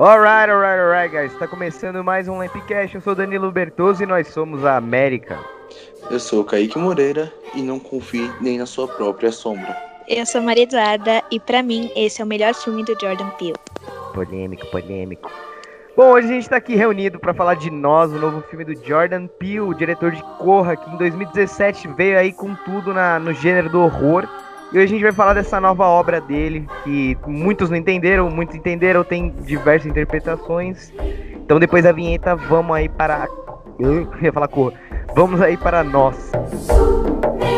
Alright, alright, alright, guys. Está começando mais um Lampcast. Eu sou Danilo Bertoso e nós somos a América. Eu sou Kaique Moreira e não confie nem na sua própria sombra. Eu sou Maria Eduarda e para mim esse é o melhor filme do Jordan Peele. Polêmico, polêmico. Bom, hoje a gente está aqui reunido para falar de Nós, o novo filme do Jordan Peele, o diretor de Corra, que em 2017 veio aí com tudo na, no gênero do horror. E hoje a gente vai falar dessa nova obra dele, que muitos não entenderam, muitos entenderam, tem diversas interpretações. Então depois da vinheta, vamos aí para. Eu ia falar cor. Vamos aí para nós. Então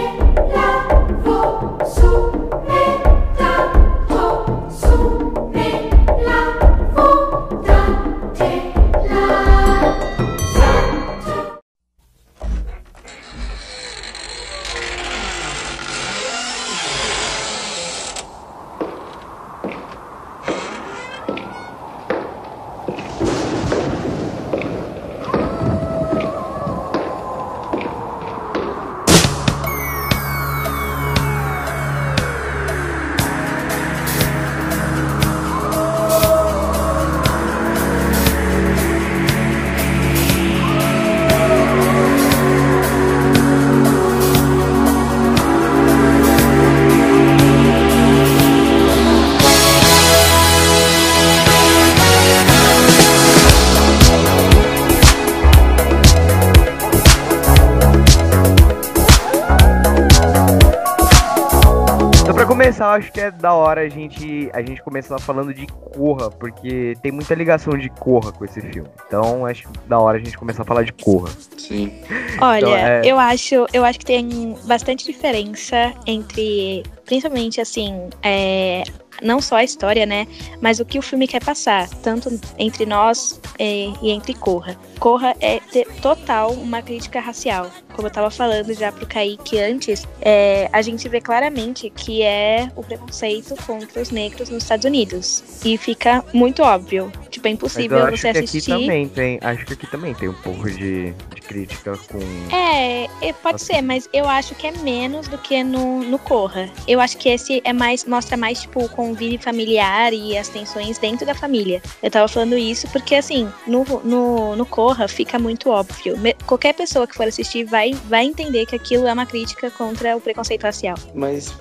acho que é da hora a gente, a gente começar falando de Corra, porque tem muita ligação de Corra com esse filme. Então acho da hora a gente começar a falar de Corra. Sim. Olha, Então, é- eu acho, eu acho que tem bastante diferença entre, principalmente assim, é, não só a história, né, mas o que o filme quer passar, tanto entre nós é, e entre Corra. Corra é total uma crítica racial. Como eu tava falando já pro Kaique antes, é, a gente vê claramente que é o preconceito contra os negros nos Estados Unidos. E fica muito óbvio. Tipo, é Mas impossível eu acho você que aqui assistir. também tem. Acho que aqui também tem um pouco de, de crítica com. É, é, pode Assim. ser, mas eu acho que é menos do que no, no Corra. Eu acho que esse é mais, mostra mais, tipo, o convívio familiar e as tensões dentro da família. Eu tava falando isso porque, assim, no, no, no Corra fica muito óbvio. Me- qualquer pessoa que for assistir vai, vai entender que aquilo é uma crítica contra o preconceito racial. Mas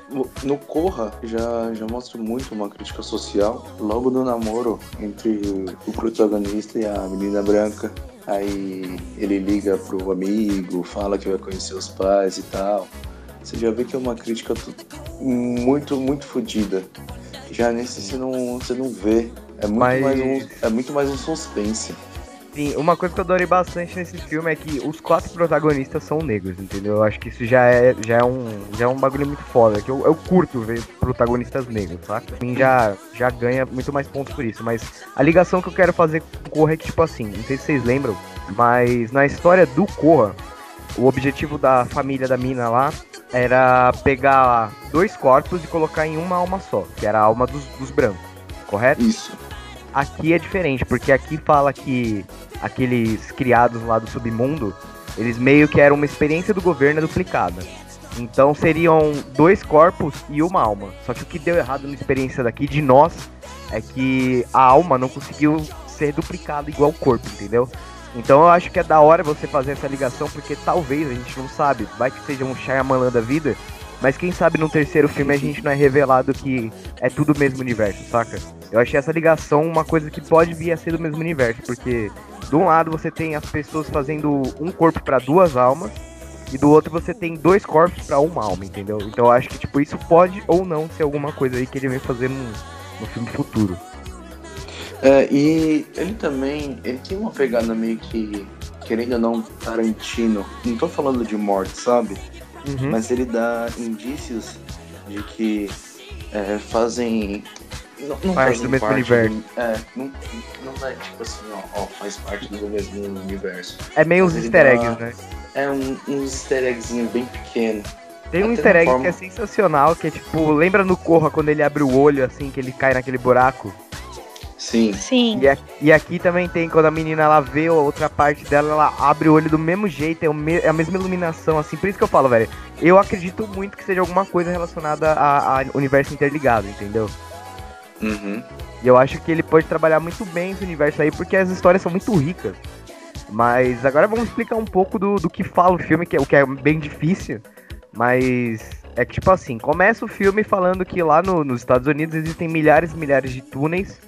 no Corra já, já mostra muito uma crítica social. Logo no namoro entre o protagonista e a menina branca. Aí ele liga pro amigo, fala que vai conhecer os pais e tal. Você já vê que é uma crítica muito, muito fodida. Já nesse você não, você não vê. É muito, Mas- mais um, é muito mais um suspense. Sim, uma coisa que eu adorei bastante nesse filme é que os quatro protagonistas são negros, entendeu? Eu acho que isso já é, já é, um, já é um bagulho muito foda, que eu, eu curto ver protagonistas negros, saca? Pra mim já, já ganha muito mais pontos por isso, mas a ligação que eu quero fazer com o Corra é que, tipo assim, não sei se vocês lembram, mas na história do Corra, o objetivo da família da mina lá era pegar dois corpos e colocar em uma alma só, que era a alma dos, dos brancos, correto? Isso. Aqui é diferente, porque aqui fala que aqueles criados lá do submundo, eles meio que eram uma experiência do governo duplicada. Então seriam dois corpos e uma alma. Só que o que deu errado na experiência daqui de nós é que a alma não conseguiu ser duplicada igual o corpo, entendeu? Então eu acho que é da hora você fazer essa ligação, porque talvez a gente não sabe, vai que seja um Shyamalan da vida, mas quem sabe no terceiro filme a gente não é revelado que é tudo o mesmo universo, saca? Eu achei essa ligação uma coisa que pode vir a ser do mesmo universo, porque de um lado você tem as pessoas fazendo um corpo para duas almas, e do outro você tem dois corpos para uma alma, entendeu? Então eu acho que tipo isso pode ou não ser alguma coisa aí que ele vem fazer no, no filme futuro. É, e ele também, ele tem uma pegada meio que, querendo ou não, Tarantino. Não tô falando de morte, sabe? Uhum. Mas ele dá indícios de que é, fazem. Não, não Parte fazem do mesmo parte universo. é, não, não é tipo assim, ó, ó, faz parte do mesmo universo. É meio uns Mas easter dá- eggs, né? É um, um easter eggzinho bem pequeno. Tem um Até easter egg forma- que é sensacional, que é tipo, lembra no Corra quando ele abre o olho, assim, que ele cai naquele buraco? Sim, Sim. E, a- e aqui também tem, quando a menina ela vê a outra parte dela, ela abre o olho do mesmo jeito, é, o me- é a mesma iluminação, assim, por isso que eu falo, velho. Eu acredito muito que seja alguma coisa relacionada a, a universo interligado, entendeu? uhum. E eu acho que ele pode trabalhar muito bem esse universo aí, porque as histórias são muito ricas. Mas agora vamos explicar um pouco do, do que fala o filme, que é, o que é bem difícil. Mas é que, tipo assim, começa o filme falando que lá no- nos Estados Unidos existem milhares e milhares de túneis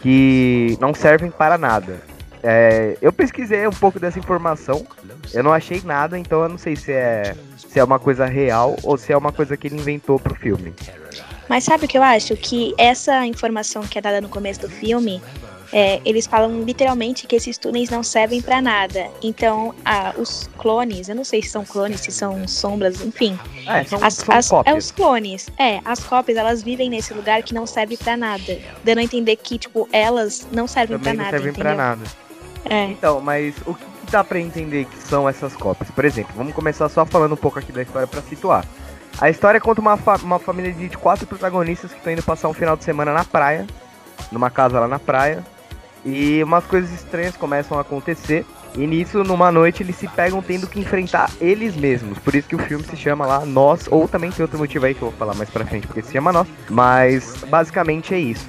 que não servem para nada. É, eu pesquisei um pouco dessa informação, eu não achei nada, então eu não sei se é, se é uma coisa real ou se é uma coisa que ele inventou pro filme. Mas sabe o que eu acho? Que essa informação que é dada no começo do filme, é, eles falam literalmente que esses túneis não servem pra nada. Então, ah, os clones, eu não sei se são clones, se são sombras, enfim. É, são, As, são as- é cópias. os clones. É, as cópias, elas vivem nesse lugar que não serve pra nada. Dando a entender que, tipo, elas não servem Também pra não nada, servem entendeu? pra nada. É. Então, mas o que, dá pra entender que são essas cópias? Por exemplo, vamos começar só falando um pouco aqui da história pra situar. A história conta uma, fa- uma família de quatro protagonistas que estão indo passar um final de semana na praia, numa casa lá na praia, e umas coisas estranhas começam a acontecer. E nisso, numa noite, eles se pegam tendo que enfrentar eles mesmos. Por isso que o filme se chama lá Nós, ou também tem outro motivo aí que eu vou falar mais pra frente, porque se chama Nós. Mas basicamente é isso.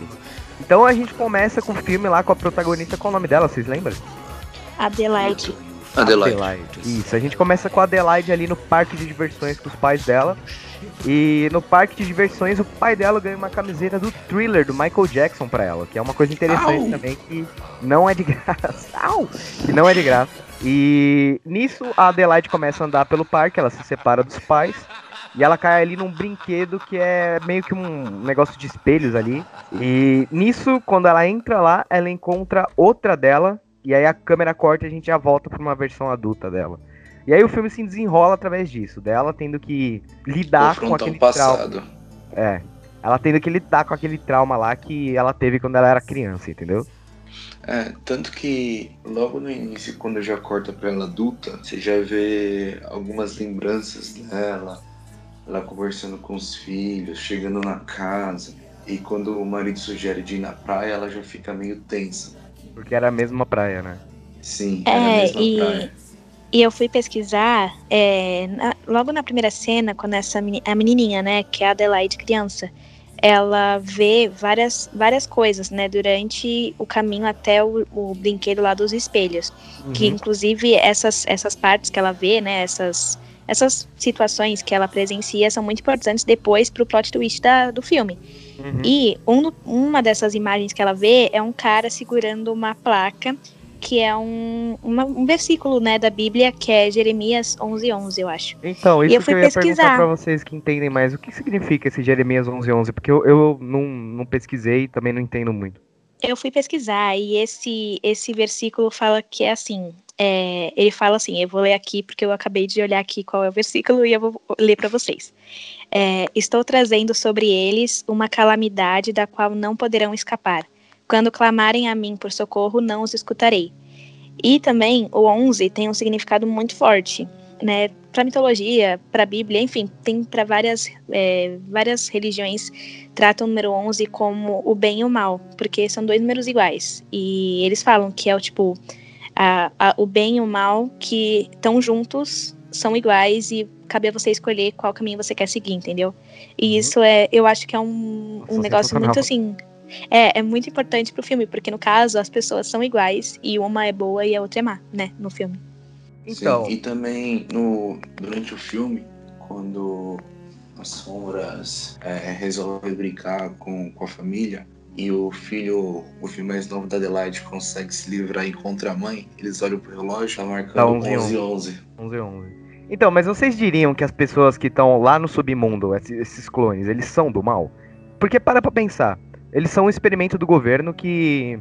Então a gente começa com o filme lá com a protagonista, qual o nome dela, vocês lembram? Adelaide. Adelaide. Isso, a gente começa com a Adelaide ali no parque de diversões com os pais dela. E no parque de diversões o pai dela ganha uma camiseta do Thriller do Michael Jackson pra ela, que é uma coisa interessante Au! também que não é de graça. Au! Que não é de graça. E nisso a Adelaide começa a andar pelo parque, ela se separa dos pais. E ela cai ali num brinquedo que é meio que um negócio de espelhos ali. E nisso, quando ela entra lá, ela encontra outra dela. E aí a câmera corta e a gente já volta pra uma versão adulta dela. E aí o filme se desenrola através disso, dela tendo que lidar com aquele o trauma. passado. É. Ela tendo que lidar com aquele trauma lá que ela teve quando ela era criança, entendeu? É, tanto que logo no início, quando já corta pra ela adulta, você já vê algumas lembranças dela, ela conversando com os filhos, chegando na casa. E quando o marido sugere de ir na praia, ela já fica meio tensa. Porque era a mesma praia, né? Sim, É, era a mesma e- praia. E eu fui pesquisar, é, na- logo na primeira cena, quando essa meni- a menininha, né, que é a Adelaide criança, ela vê várias, várias coisas, né, durante o caminho até o, o brinquedo lá dos espelhos. Que Uhum. inclusive essas, essas partes que ela vê, né, essas, essas situações que ela presencia são muito importantes depois pro plot twist da, do filme. Uhum. E um uma dessas imagens que ela vê é um cara segurando uma placa que é um, uma- um versículo né, da Bíblia que é Jeremias 11:11, 11, eu acho. Então, E isso eu que fui eu ia perguntar pesquisar. pra vocês que entendem mais. O que significa esse Jeremias 1111? Porque eu, eu não, não pesquisei e também não entendo muito. Eu fui pesquisar e esse esse versículo fala que é assim. é, ele fala assim, eu vou ler aqui porque eu acabei de olhar aqui qual é o versículo e eu vou ler para vocês. É, Estou trazendo sobre eles uma calamidade da qual não poderão escapar. Quando clamarem a mim por socorro, não os escutarei. E também o 11 tem um significado muito forte, né? Para mitologia, para Bíblia, enfim, tem para várias é, várias religiões tratam o número 11 como o bem e o mal, porque são dois números iguais. E eles falam que é o tipo a- a- o bem e o mal que estão juntos, são iguais e cabe a você escolher qual caminho você quer seguir, entendeu? E Uhum. isso é, eu acho que é um, um negócio muito assim. É, é muito importante pro filme, porque no caso as pessoas são iguais e uma é boa e a outra é má, né? No filme. Então, Sim, e também no, durante o filme, quando as sombras é, resolvem brincar com, com a família e o filho, o filho mais novo da Adelaide consegue se livrar e encontra a mãe, eles olham pro relógio, tá marcando Tá 11 e 11 11. 11 11. Então, mas vocês diriam que as pessoas que estão lá no submundo, esses, esses clones, eles são do mal? Porque para pra pensar, eles são um experimento do governo que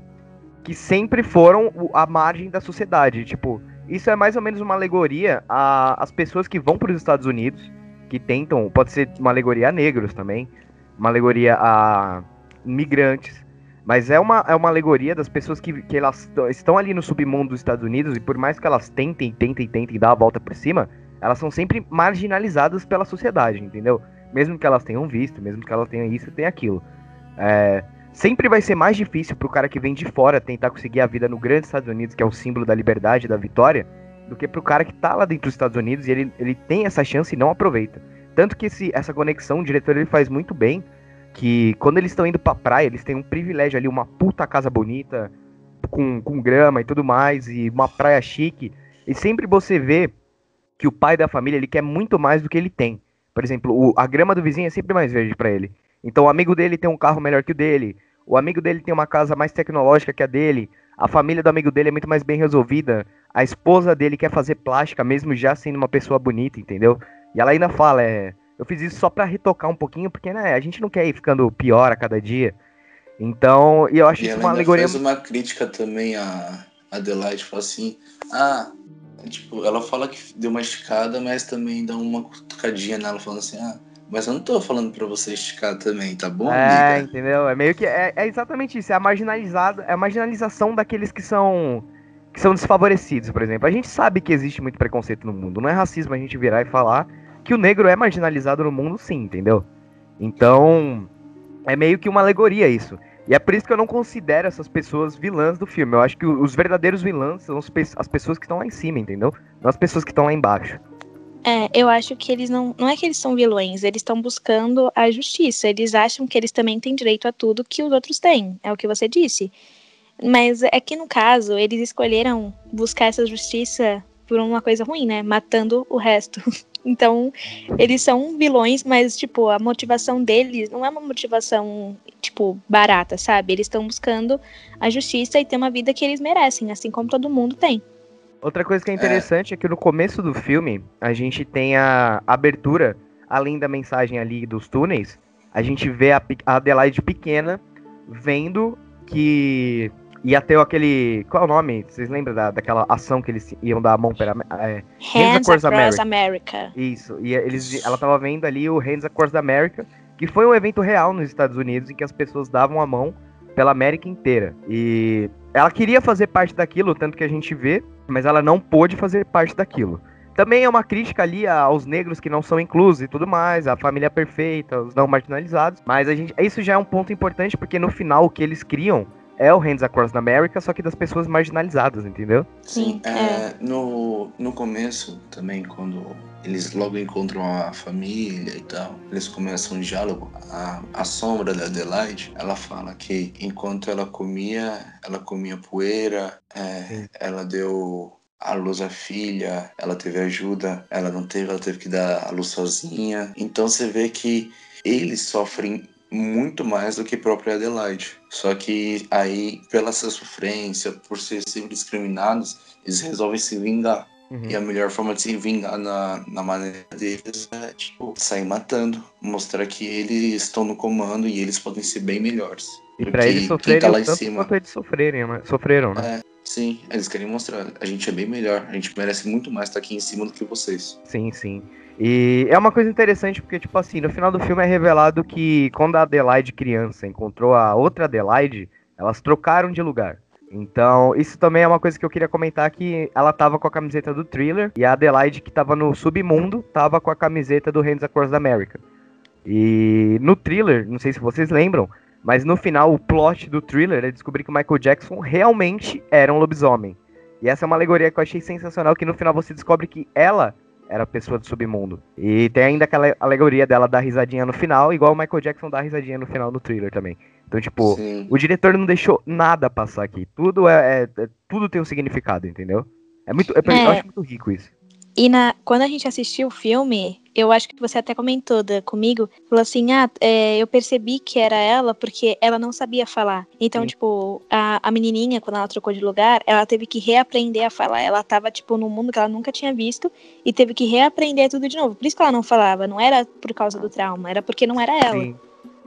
que sempre foram a margem da sociedade, tipo, isso é mais ou menos uma alegoria as pessoas que vão para os Estados Unidos, que tentam, pode ser uma alegoria a negros também, uma alegoria a migrantes, mas é uma, é uma alegoria das pessoas que, que elas estão ali no submundo dos Estados Unidos e por mais que elas tentem, tentem, tentem dar a volta por cima, elas são sempre marginalizadas pela sociedade, entendeu? Mesmo que elas tenham visto, mesmo que elas tenham isso, tem aquilo. É, sempre vai ser mais difícil pro cara que vem de fora tentar conseguir a vida no grande Estados Unidos, que é o símbolo da liberdade, da vitória, do que pro cara que tá lá dentro dos Estados Unidos e ele, ele tem essa chance e não aproveita. Tanto que esse, essa conexão, o diretor ele faz muito bem, que quando eles estão indo pra praia, eles têm um privilégio ali, uma puta casa bonita, com, com grama e tudo mais, e uma praia chique, e sempre você vê que o pai da família ele quer muito mais do que ele tem. Por exemplo, o, a grama do vizinho é sempre mais verde para ele. Então o amigo dele tem um carro melhor que o dele, o amigo dele tem uma casa mais tecnológica que a dele, a família do amigo dele é muito mais bem resolvida, a esposa dele quer fazer plástica mesmo já sendo uma pessoa bonita, entendeu? E ela ainda fala, é, eu fiz isso só para retocar um pouquinho, porque né, a gente não quer ir ficando pior a cada dia. Então, e eu acho e isso uma alegoria. faz uma crítica também a Adelaide, fala assim, ah, tipo, ela fala que deu uma esticada, mas também dá uma cutucadinha nela, falando assim, ah, mas eu não tô falando pra você esticar também, tá bom, É, amiga? entendeu? É meio que. É, é exatamente isso. É a marginalizada, é a marginalização daqueles que são. que são desfavorecidos, por exemplo. A gente sabe que existe muito preconceito no mundo. Não é racismo a gente virar e falar que o negro é marginalizado no mundo, sim, entendeu? Então. É meio que uma alegoria isso. E é por isso que eu não considero essas pessoas vilãs do filme. Eu acho que os verdadeiros vilãs são as pessoas que estão lá em cima, entendeu? Não as pessoas que estão lá embaixo. É, eu acho que eles não. Não é que eles são vilões, eles estão buscando a justiça. Eles acham que eles também têm direito a tudo que os outros têm. É o que você disse. Mas é que no caso, eles escolheram buscar essa justiça por uma coisa ruim, né? Matando o resto. Então, eles são vilões, mas, tipo, a motivação deles não é uma motivação, tipo, barata, sabe? Eles estão buscando a justiça e ter uma vida que eles merecem, assim como todo mundo tem. Outra coisa que é interessante é, que no começo do filme, a gente tem a abertura, além da mensagem ali dos túneis, a gente vê a, Adelaide pequena vendo que ia ter aquele. Qual é o nome? Vocês lembram da, daquela ação que eles iam dar a mão para. É, Hands Across Across America. America. isso. E eles, ela tava vendo ali o Hands Across the America, que foi um evento real nos Estados Unidos em que as pessoas davam a mão pela América inteira. E ela queria fazer parte daquilo, tanto que a gente vê, mas ela não pôde fazer parte daquilo. Também é uma crítica ali aos negros que não são inclusos e tudo mais, a família perfeita, os não marginalizados. Mas a gente, isso já é um ponto importante porque no final o que eles criam é o Hands Across America, só que das pessoas marginalizadas, entendeu? Sim, é, No, no começo também, quando eles logo encontram a família e tal, eles começam um diálogo. A, a sombra da Adelaide, ela fala que enquanto ela comia, ela comia poeira, é, ela deu a luz à filha, ela teve ajuda, ela não teve, ela teve que dar a luz sozinha. Então você vê que eles sofrem muito mais do que própria Adelaide. Só que aí, pela sua sofrência, por ser sempre discriminados, eles resolvem se vingar. Uhum. E a melhor forma de se vingar na, na maneira deles é, tipo, sair matando. Mostrar que eles estão no comando e eles podem ser bem melhores. E pra eles quem sofrerem tá lá em cima. eles sofrerem, né? sofreram, né? É, sim, eles querem mostrar. A gente é bem melhor. A gente merece muito mais estar aqui em cima do que vocês. Sim, sim. E é uma coisa interessante porque, tipo assim, no final do filme é revelado que quando a Adelaide criança encontrou a outra Adelaide, elas trocaram de lugar. Então, isso também é uma coisa que eu queria comentar que ela tava com a camiseta do Thriller e a Adelaide que tava no submundo tava com a camiseta do Hands Across the America. E no Thriller, não sei se vocês lembram, mas no final o plot do Thriller é descobrir que o Michael Jackson realmente era um lobisomem. E essa é uma alegoria que eu achei sensacional, que no final você descobre que ela era a pessoa do submundo. E tem ainda aquela alegoria dela dar risadinha no final, igual o Michael Jackson dá risadinha no final do Thriller também. Então, tipo, Sim. o diretor não deixou nada passar aqui. Tudo é, é- é- tudo tem um significado, entendeu? É muito, é, É. eu acho muito rico isso. E na, quando a gente assistiu o filme, eu acho que você até comentou da, comigo, falou assim, ah, é, eu percebi que era ela porque ela não sabia falar. Então, Sim. tipo, a, a menininha, quando ela trocou de lugar, ela teve que reaprender a falar. Ela tava, tipo, num mundo que ela nunca tinha visto e teve que reaprender tudo de novo. Por isso que ela não falava, não era por causa do trauma, era porque não era ela. Sim.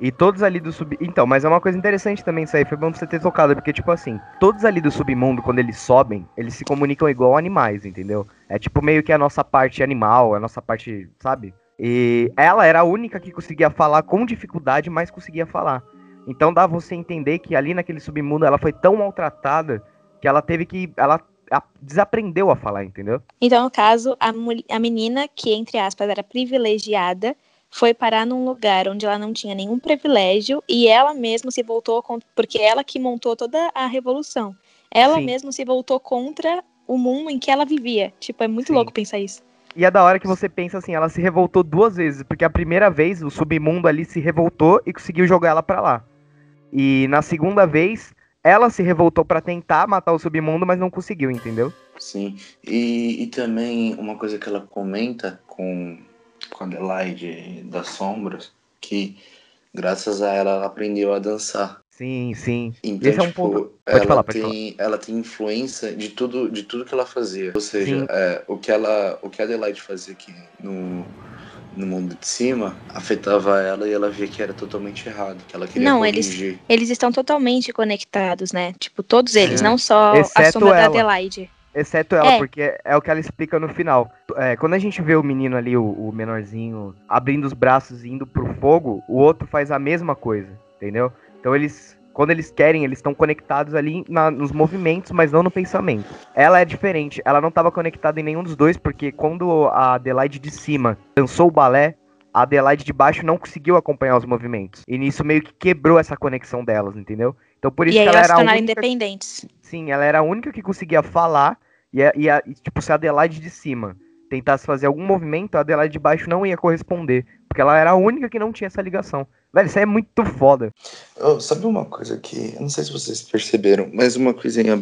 E todos ali do sub. Então, mas é uma coisa interessante também isso aí. Foi bom você ter tocado, porque, tipo assim, todos ali do submundo, quando eles sobem, eles se comunicam igual animais, entendeu? É tipo meio que a nossa parte animal, a nossa parte, sabe? E ela era a única que conseguia falar com dificuldade, mas conseguia falar. Então dá você entender que ali naquele submundo ela foi tão maltratada que ela teve que. Ela, desaprendeu a falar, entendeu? Então, no caso, a, a menina que, entre aspas, era privilegiada, foi parar num lugar onde ela não tinha nenhum privilégio e ela mesma se voltou contra, porque ela que montou toda a revolução. Ela Sim. mesma se voltou contra o mundo em que ela vivia. Tipo, é muito Sim. louco pensar isso. E é da hora que você pensa assim, ela se revoltou duas vezes, porque a primeira vez o submundo ali se revoltou e conseguiu jogar ela para lá. E na segunda vez, ela se revoltou para tentar matar o submundo, mas não conseguiu, entendeu? Sim. E, e também uma coisa que ela comenta com, com a Adelaide das Sombras, que graças a ela ela aprendeu a dançar. Sim, sim. Então, Esse tipo, é um tipo, ponto. Pode ela falar, pode tem, falar. ela tem influência de tudo, de tudo que ela fazia. Ou seja, é, o que ela, o que a Adelaide fazia aqui no, no mundo de cima afetava ela e ela via que era totalmente errado, que ela queria Não, corrigir. eles, eles estão totalmente conectados, né? Tipo, todos eles, é. não só Exceto a sombra ela. da Adelaide. Exceto ela, é. porque é o que ela explica no final. É, quando a gente vê o menino ali, o, o menorzinho, abrindo os braços e indo pro fogo, o outro faz a mesma coisa, entendeu? Então eles, quando eles querem, eles estão conectados ali na, nos movimentos, mas não no pensamento. Ela é diferente, ela não estava conectada em nenhum dos dois, porque quando a Adelaide de cima dançou o balé, a Adelaide de baixo não conseguiu acompanhar os movimentos. E nisso meio que quebrou essa conexão delas, entendeu? Então por isso e que ela era a única... independentes. Sim, ela era a única que conseguia falar e, e, e tipo, se a Adelaide de cima tentasse fazer algum movimento, a Adelaide de baixo não ia corresponder, porque ela era a única que não tinha essa ligação. Velho, isso aí é muito foda. Oh, sabe uma coisa que. Eu não sei se vocês perceberam, mas uma coisinha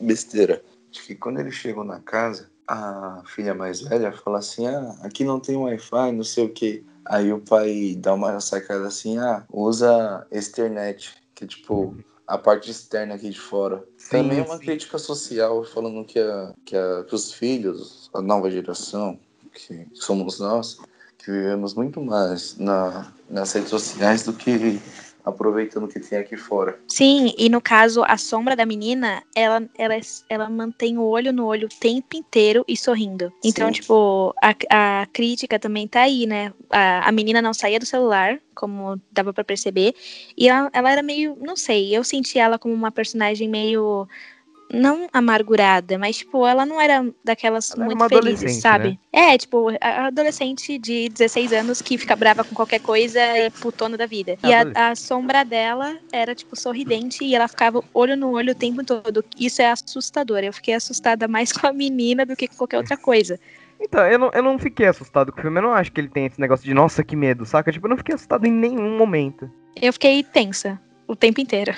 besteira. De que quando eles chegam na casa, a filha mais velha fala assim: ah, aqui não tem Wi-Fi, não sei o que. Aí o pai dá uma sacada assim: ah, usa Ethernet, que tipo a parte externa aqui de fora. Sim, Também é uma sim. crítica social falando que, a, que, a, que os filhos, a nova geração, que somos nós, que vivemos muito mais na, nas redes sociais do que aproveitando o que tem aqui fora. Sim, e no caso, a sombra da menina, ela, ela, ela mantém o olho no olho o tempo inteiro e sorrindo. Então, Sim. tipo, a, a crítica também tá aí, né? A, a menina não saía do celular, como dava para perceber, e ela, ela era meio, não sei, eu senti ela como uma personagem meio não amargurada, mas, tipo, ela não era daquelas ela muito felizes, sabe? Né? É, tipo, a adolescente de 16 anos que fica brava com qualquer coisa e putona da vida. E a, a, sombra dela era, tipo, sorridente e ela ficava olho no olho o tempo todo. Isso é assustador. Eu fiquei assustada mais com a menina do que com qualquer outra coisa. Então, eu não, eu não fiquei assustado com o filme. Eu não acho que ele tem esse negócio de, nossa, que medo, saca? Tipo, eu não fiquei assustado em nenhum momento. Eu fiquei tensa o tempo inteiro.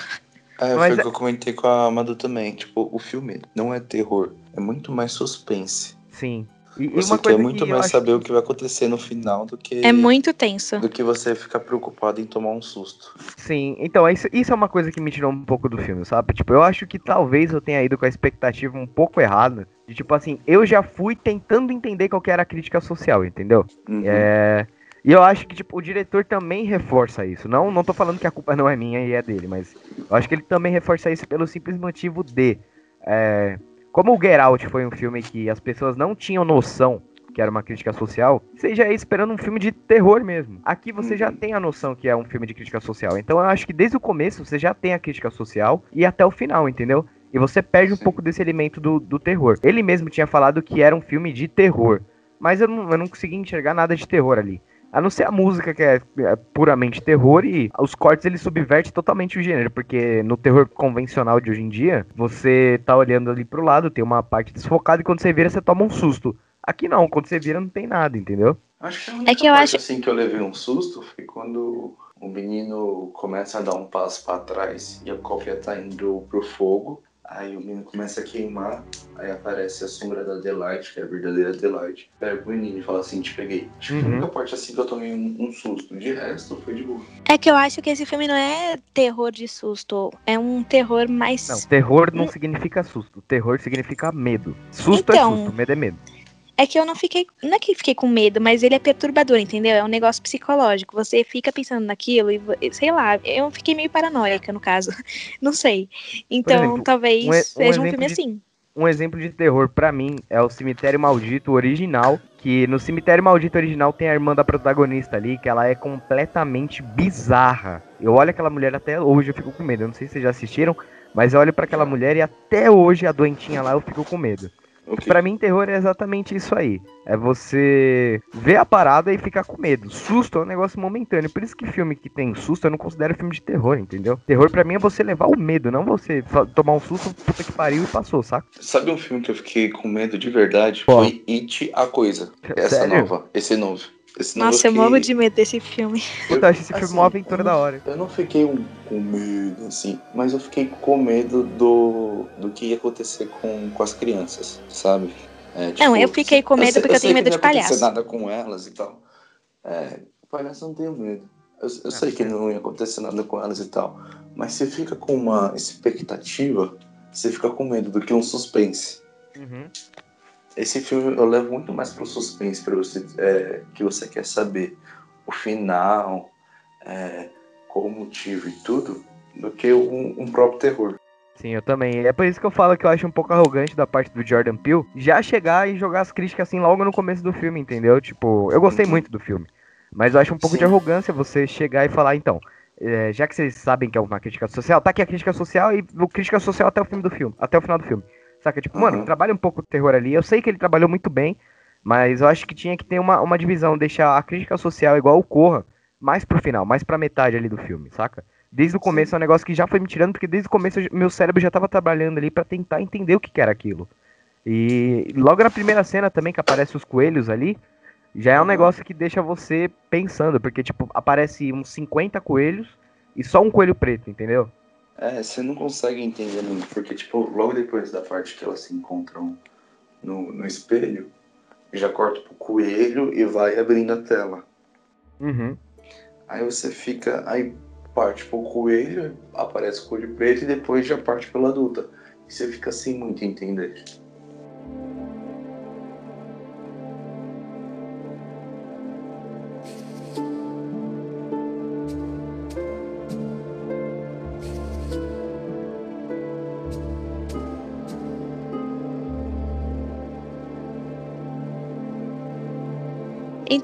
É, foi o que é eu comentei com a Amado também. Tipo, o filme não é terror, é muito mais suspense. Sim. E, você e quer muito que mais saber o que vai acontecer no final do que. É muito tenso. Do que você ficar preocupado em tomar um susto. Sim, então isso, isso é uma coisa que me tirou um pouco do filme, sabe? Tipo, eu acho que talvez eu tenha ido com a expectativa um pouco errada. De tipo assim, eu já fui tentando entender qual que era a crítica social, entendeu? Uhum. É. E eu acho que, tipo, o diretor também reforça isso. Não, não tô falando que a culpa não é minha e é dele, mas eu acho que ele também reforça isso pelo simples motivo de. É, como o Get Out foi um filme que as pessoas não tinham noção que era uma crítica social, você já ia esperando um filme de terror mesmo. Aqui você já uhum. tem a noção que é um filme de crítica social. Então eu acho que desde o começo você já tem a crítica social e até o final, entendeu? E você perde um pouco desse elemento do, do terror. Ele mesmo tinha falado que era um filme de terror. Mas eu não, eu não consegui enxergar nada de terror ali. A não ser a música, que é, é puramente terror, e os cortes ele subverte totalmente o gênero, porque no terror convencional de hoje em dia, você tá olhando ali pro lado, tem uma parte desfocada, e quando você vira, você toma um susto. Aqui não, quando você vira, não tem nada, entendeu? Acho que a única é que eu parte, acho assim que eu levei um susto foi quando o menino começa a dar um passo para trás e a cópia tá indo pro fogo. Aí o menino começa a queimar, aí aparece a sombra da Adelaide, que é a verdadeira Adelaide. Pega o menino e fala assim, te peguei. Tipo, uhum. a única parte assim que eu tomei um, um, susto. De resto, foi de boa. É que eu acho que esse filme não é terror de susto. É um terror mais. Não, terror não significa susto. Terror significa medo. Susto é então, é susto, medo é medo. É que eu não fiquei. Não é que fiquei com medo, mas ele é perturbador, entendeu? É um negócio psicológico. Você fica pensando naquilo e, sei lá, eu fiquei meio paranoica, no caso. Não sei. Então, exemplo, talvez um, seja um, filme de, assim. Um exemplo de terror, para mim, é o Cemitério Maldito original. Que no Cemitério Maldito original tem a irmã da protagonista ali, que ela é completamente bizarra. Eu olho aquela mulher até hoje, eu fico com medo. Eu não sei se vocês já assistiram, Mas eu olho para aquela mulher e até hoje a doentinha lá eu fico com medo. Okay. Pra mim, terror é exatamente isso aí. É você ver a parada e ficar com medo. Susto é um negócio momentâneo. Por isso que filme que tem susto eu não considero filme de terror, entendeu? Terror pra mim é você levar o medo, não você tomar um susto, puta que pariu e passou, saca? Sabe um filme que eu fiquei com medo de verdade? Qual? Foi It, a Coisa. Essa Sério? nova. Esse novo. Esse Nossa, eu fiquei- morro de medo desse filme. Puta, eu acho esse filme Assim, uma aventura eu da não- hora. Eu não fiquei um- com medo, assim, mas eu fiquei com medo do, do que ia acontecer com, com as crianças, sabe? É, Não, eu fiquei com medo sei- porque eu sei tenho medo de não ia acontecer palhaço. nada com elas e tal. É, palhaço eu não tenho medo. Eu, eu sei que não ia acontecer nada com elas e tal. Mas você fica com uma expectativa, você fica com medo do que um suspense. Uhum. Esse filme eu levo muito mais pro suspense, para você é, que você quer saber o final, é, qual o motivo e tudo, do que um, um próprio terror. Sim, eu também. É por isso que eu falo que eu acho um pouco arrogante da parte do Jordan Peele já chegar e jogar as críticas assim logo no começo do filme, entendeu? Tipo, eu gostei muito do filme. Mas eu acho um pouco Sim. de arrogância você chegar e falar, então, é, já que vocês sabem que é uma crítica social, tá aqui a crítica social e o crítica social até o filme do filme, até o final do filme. Saca? Tipo, mano, Uhum. trabalha um pouco o terror ali. Eu sei que ele trabalhou muito bem, mas eu acho que tinha que ter uma, uma divisão, deixar a crítica social igual o Corra, mais pro final, mais pra metade ali do filme, saca? Desde o começo é um negócio que já foi me tirando, porque desde o começo eu- meu cérebro já tava trabalhando ali pra tentar entender o que, que era aquilo. E logo na primeira cena também, que aparece os coelhos ali, já é um negócio que deixa você pensando, porque, tipo, aparece uns 50 coelhos e só um coelho preto, entendeu? É, você não consegue entender muito, porque, tipo, logo depois da parte que elas se encontram no, no espelho, já corta pro coelho e vai abrindo a tela. Uhum. Aí você fica. Aí parte pro coelho, aparece o coelho preto e depois já parte pela adulta. E você fica sem muito entender.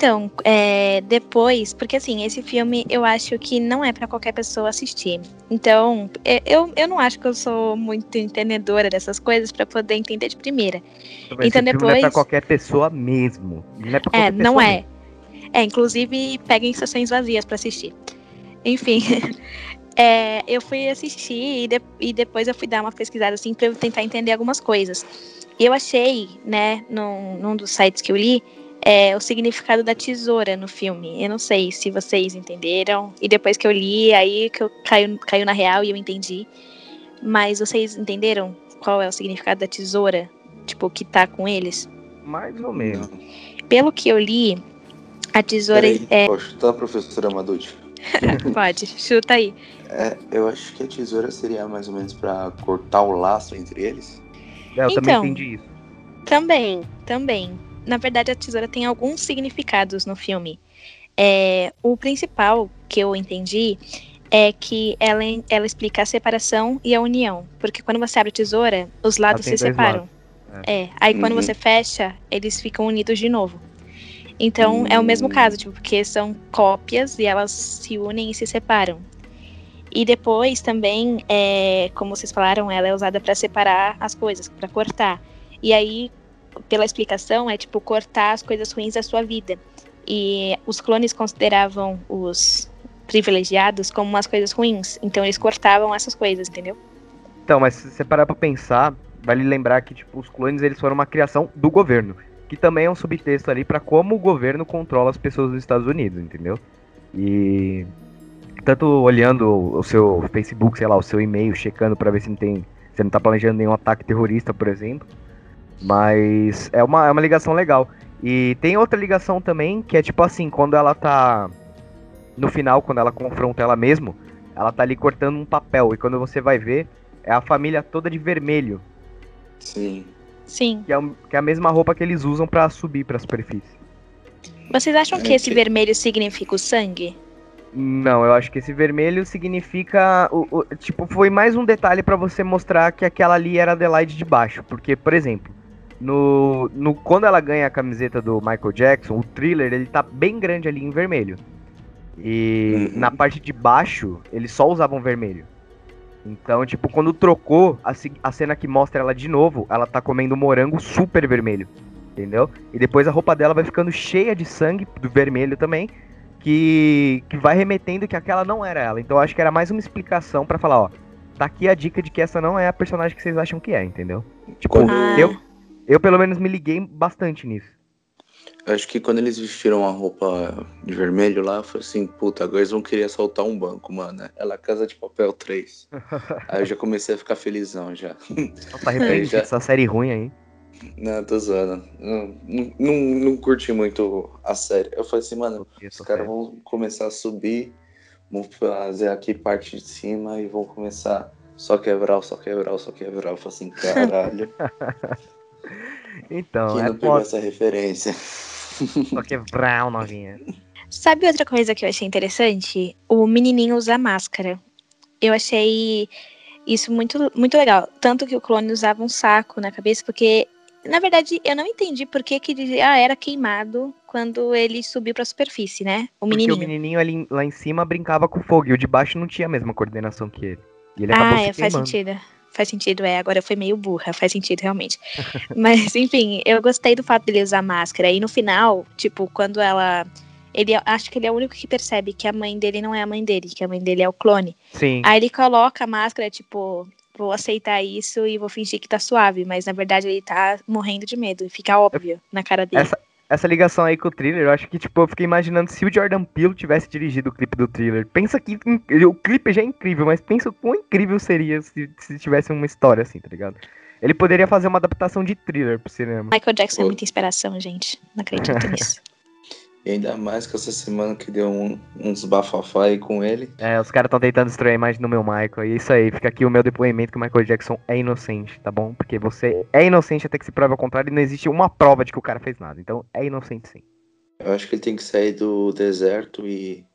Então, é, depois, porque assim, esse filme eu acho que não é pra qualquer pessoa assistir. Então, é, eu, eu não acho que eu sou muito entendedora dessas coisas pra poder entender de primeira. Então filme não é pra depois- qualquer pessoa mesmo. Não é pra É, qualquer não pessoa é. mesmo. É, inclusive peguem sessões vazias pra assistir. Enfim, é, eu fui assistir e, de- e depois eu fui dar uma pesquisada assim pra eu tentar entender algumas coisas. E eu achei, né, num, num dos sites que eu li, é, o significado da tesoura no filme. Eu não sei se vocês entenderam. E depois que eu li, aí que eu caiu, caiu na real e eu entendi. Mas vocês entenderam qual é o significado da tesoura? Tipo, que tá com eles? Mais ou menos. Pelo que eu li, a tesoura Peraí, é. Posso chutar, professora Maducci? Pode, chuta aí. É, eu acho que a tesoura seria mais ou menos pra cortar o laço entre eles. É, eu também Então. entendi isso. Também, também. Na verdade, a tesoura tem alguns significados no filme. É, o principal que eu entendi é que ela, ela explica a separação e a união. Porque quando você abre a tesoura, os lados se separam. É. Aí quando Uhum. você fecha, eles ficam unidos de novo. Então é o mesmo caso, tipo, porque são cópias e elas se unem e se separam. E depois também, é, como vocês falaram, ela é usada para separar as coisas, para cortar. E aí, pela explicação, é tipo cortar as coisas ruins da sua vida. E os clones consideravam os privilegiados como umas coisas ruins. Então eles cortavam essas coisas, entendeu? Então, mas se você parar pra pensar, vale lembrar que, tipo, os clones, eles foram uma criação do governo. Que também é um subtexto ali pra como o governo controla as pessoas dos Estados Unidos, entendeu? E... Tanto olhando o seu Facebook, sei lá, o seu e-mail, checando pra ver se não tem... Você não tá planejando nenhum ataque terrorista, por exemplo. Mas é uma, é uma ligação legal. E tem outra ligação também, que é tipo assim, quando ela tá... No final, quando ela confronta ela mesmo, ela tá ali cortando um papel. E quando você vai ver, é a família toda de vermelho, Sim. Sim. que é, que é a mesma roupa que eles usam pra subir pra superfície. Vocês acham É que esse que- vermelho significa o sangue? Não, eu acho que esse vermelho significa. o- o- tipo, foi mais um detalhe pra você mostrar que aquela ali era a Adelaide de baixo. Porque, por exemplo, no, no, quando ela ganha a camiseta do Michael Jackson, o thriller ele tá bem grande ali em vermelho. E Uhum. na parte de baixo, eles só usavam vermelho. Então, tipo, quando trocou, a, a cena que mostra ela de novo, ela tá comendo morango super vermelho. Entendeu? E depois a roupa dela vai ficando cheia de sangue, do vermelho também, que, que vai remetendo que aquela não era ela. Então eu acho que era mais uma explicação para falar, ó, tá aqui a dica de que essa não é a personagem que vocês acham que é, entendeu? Tipo, ah. eu, eu pelo menos me liguei bastante nisso. Acho que quando eles vestiram a roupa de vermelho lá, foi assim, puta, agora eles vão querer assaltar um banco, mano. Ela Casa de Papel 3. aí eu já comecei a ficar felizão já. Nossa, repente já... essa série ruim aí. Não, tô zoando. Não, não, não, curti muito a série. Eu falei assim, mano, os caras vão começar a subir, vão fazer aqui parte de cima e vão começar só quebrar, só quebrar, só quebrar. Eu falei assim, caralho. então, Quem é não pegou essa referência? Só quebrar, novinha. Sabe outra coisa que eu achei interessante? O menininho usa máscara. Eu achei isso muito, muito legal. Tanto que o clone usava um saco na cabeça, porque na verdade, eu não entendi por que que dizia, ah, era queimado quando ele subiu pra superfície, né? O menininho. Porque o menininho ali lá em cima brincava com fogo e o de baixo não tinha a mesma coordenação que ele. E ele ah, é, faz sentido. Faz sentido, é. Agora eu fui meio burra, faz sentido realmente. Mas, enfim, eu gostei do fato dele usar máscara. E no final, tipo, quando ela. Ele acho que ele é o único que percebe que a mãe dele não é a mãe dele, que a mãe dele é o clone. Sim. Aí ele coloca a máscara, tipo, vou aceitar isso e vou fingir que tá suave, mas na verdade ele tá morrendo de medo e fica óbvio na cara dele. Essa, essa ligação aí com o thriller, eu acho que, tipo, eu fiquei imaginando se o Jordan Peele tivesse dirigido o clipe do thriller. Pensa que o clipe já é incrível, mas pensa o quão incrível seria se, se tivesse uma história assim, tá ligado? Ele poderia fazer uma adaptação de thriller pro cinema. Michael Jackson é muita inspiração, gente. Não acredito nisso. E ainda mais que essa semana que deu um, uns bafafá aí com ele. É, os caras estão tentando destruir a imagem do meu Michael. E isso aí, fica aqui o meu depoimento que o Michael Jackson é inocente, tá bom? Porque você é inocente até que se prove ao contrário e não existe uma prova de que o cara fez nada. Então é inocente sim. Eu acho que ele tem que sair do deserto e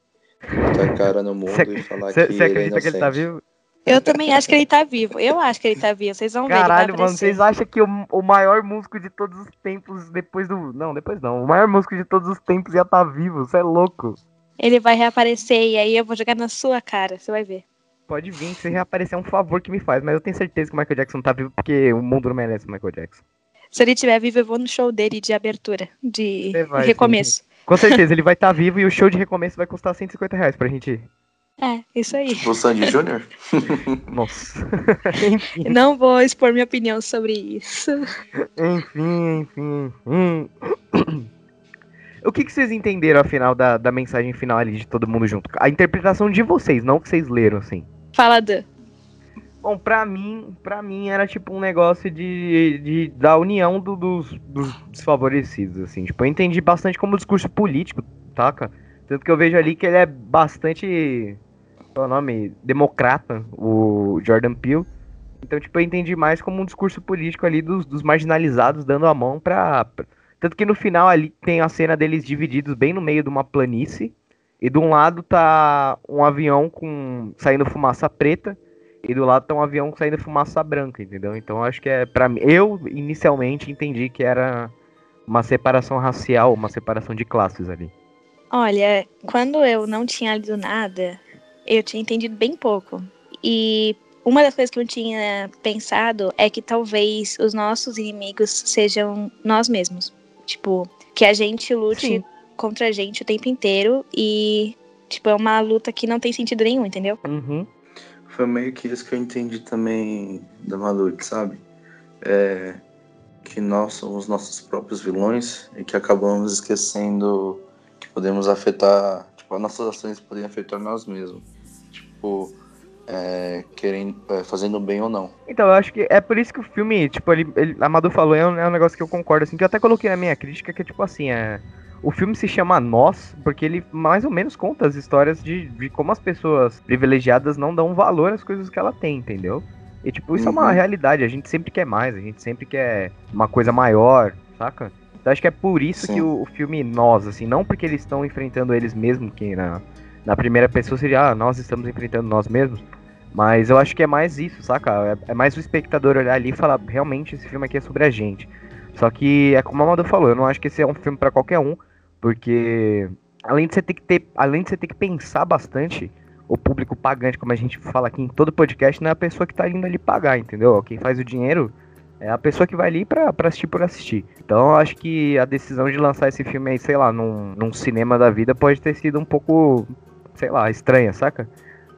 botar a cara no mundo cê, e falar cê, que Você acredita é que ele tá vivo? Eu também acho que ele tá vivo. Eu acho que ele tá vivo. Vocês vão ver. Caralho, mano, vocês acham que o, o maior músico de todos os tempos, depois do. Não, depois não. O maior músico de todos os tempos ia estar tá vivo. Você é louco. Ele vai reaparecer e aí eu vou jogar na sua cara. Você vai ver. Pode vir, se reaparecer é um favor que me faz, mas eu tenho certeza que o Michael Jackson tá vivo porque o mundo não merece o Michael Jackson. Se ele estiver vivo, eu vou no show dele de abertura, de vai, recomeço. Sim. Com certeza, ele vai estar tá vivo e o show de recomeço vai custar 150 reais pra gente ir. É, isso aí. O Sandy Júnior? Nossa. Não vou expor minha opinião sobre isso. Enfim, enfim, enfim. O que, que vocês entenderam, afinal, da, da mensagem final ali de todo mundo junto? A interpretação de vocês, não que vocês leram, assim. Fala, Dan. Bom, pra mim, pra mim era tipo um negócio de, de da união do, dos, dos desfavorecidos, assim. Tipo, eu entendi bastante como discurso político, taca? Tanto que eu vejo ali que ele é bastante qual é o nome? Democrata, o Jordan Peele. Então, tipo, eu entendi mais como um discurso político ali dos, dos marginalizados dando a mão pra, pra, Tanto que no final ali tem a cena deles divididos bem no meio de uma planície. E de um lado tá um avião com saindo fumaça preta. E do lado tá um avião saindo fumaça branca, entendeu? Então acho que é para mim. Eu inicialmente entendi que era uma separação racial, uma separação de classes ali. Olha, quando eu não tinha lido nada, eu tinha entendido bem pouco. E uma das coisas que eu tinha pensado é que talvez os nossos inimigos sejam nós mesmos. Tipo, que a gente lute Sim. contra a gente o tempo inteiro e, tipo, é uma luta que não tem sentido nenhum, entendeu? Uhum. Foi meio que isso que eu entendi também da Malute, sabe? É, que nós somos nossos próprios vilões e que acabamos esquecendo que podemos afetar, tipo, as nossas ações podem afetar nós mesmos tipo, é, querendo, é, fazendo bem ou não. Então, eu acho que é por isso que o filme, tipo, ele, ele a Madu falou, é um, é um negócio que eu concordo, assim, que eu até coloquei na minha crítica, que é tipo assim, é, o filme se chama Nós, porque ele mais ou menos conta as histórias de, de como as pessoas privilegiadas não dão valor às coisas que ela tem, entendeu? E tipo, isso uhum. é uma uhum. realidade, a gente sempre quer mais, a gente sempre quer uma coisa maior, saca? Então acho que é por isso Sim. que o, o, filme Nós, assim, não porque eles estão enfrentando eles mesmos, que na, na primeira pessoa seria, ah, nós estamos enfrentando nós mesmos. Mas eu acho que é mais isso, saca? É, é mais o espectador olhar ali e falar, realmente, esse filme aqui é sobre a gente. Só que é como a Amado falou, eu não acho que esse é um filme para qualquer um, porque além de você ter que ter, além de você ter que pensar bastante, o público pagante, como a gente fala aqui em todo podcast, não é a pessoa que tá indo ali pagar, entendeu? Quem faz o dinheiro é a pessoa que vai ali pra, pra assistir por assistir. Então eu acho que a decisão de lançar esse filme aí, sei lá, num, num cinema da vida pode ter sido um pouco, sei lá, estranha, saca?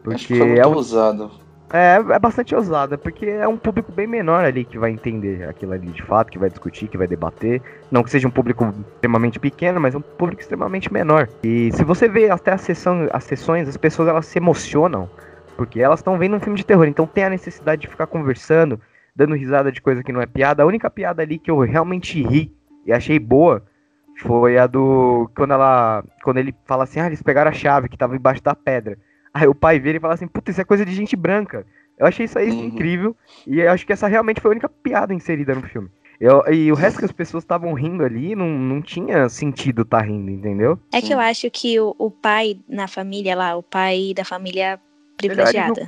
Porque é um... ousado. É, é bastante ousada, porque é um público bem menor ali que vai entender aquilo ali de fato, que vai discutir, que vai debater. Não que seja um público extremamente pequeno, mas é um público extremamente menor. E se você vê até a sessão, as sessões, as pessoas elas se emocionam, porque elas estão vendo um filme de terror, então tem a necessidade de ficar conversando, dando risada de coisa que não é piada. A única piada ali que eu realmente ri e achei boa foi a do. Quando ela. Quando ele fala assim, ah, eles pegaram a chave que tava embaixo da pedra. Aí o pai vira e fala assim, puta, isso é coisa de gente branca. Eu achei isso aí uhum. incrível. E eu acho que essa realmente foi a única piada inserida no filme. Eu, e o resto que as pessoas estavam rindo ali não, não tinha sentido estar tá rindo, entendeu? É que eu acho que o, o pai na família lá, o pai da família privilegiada.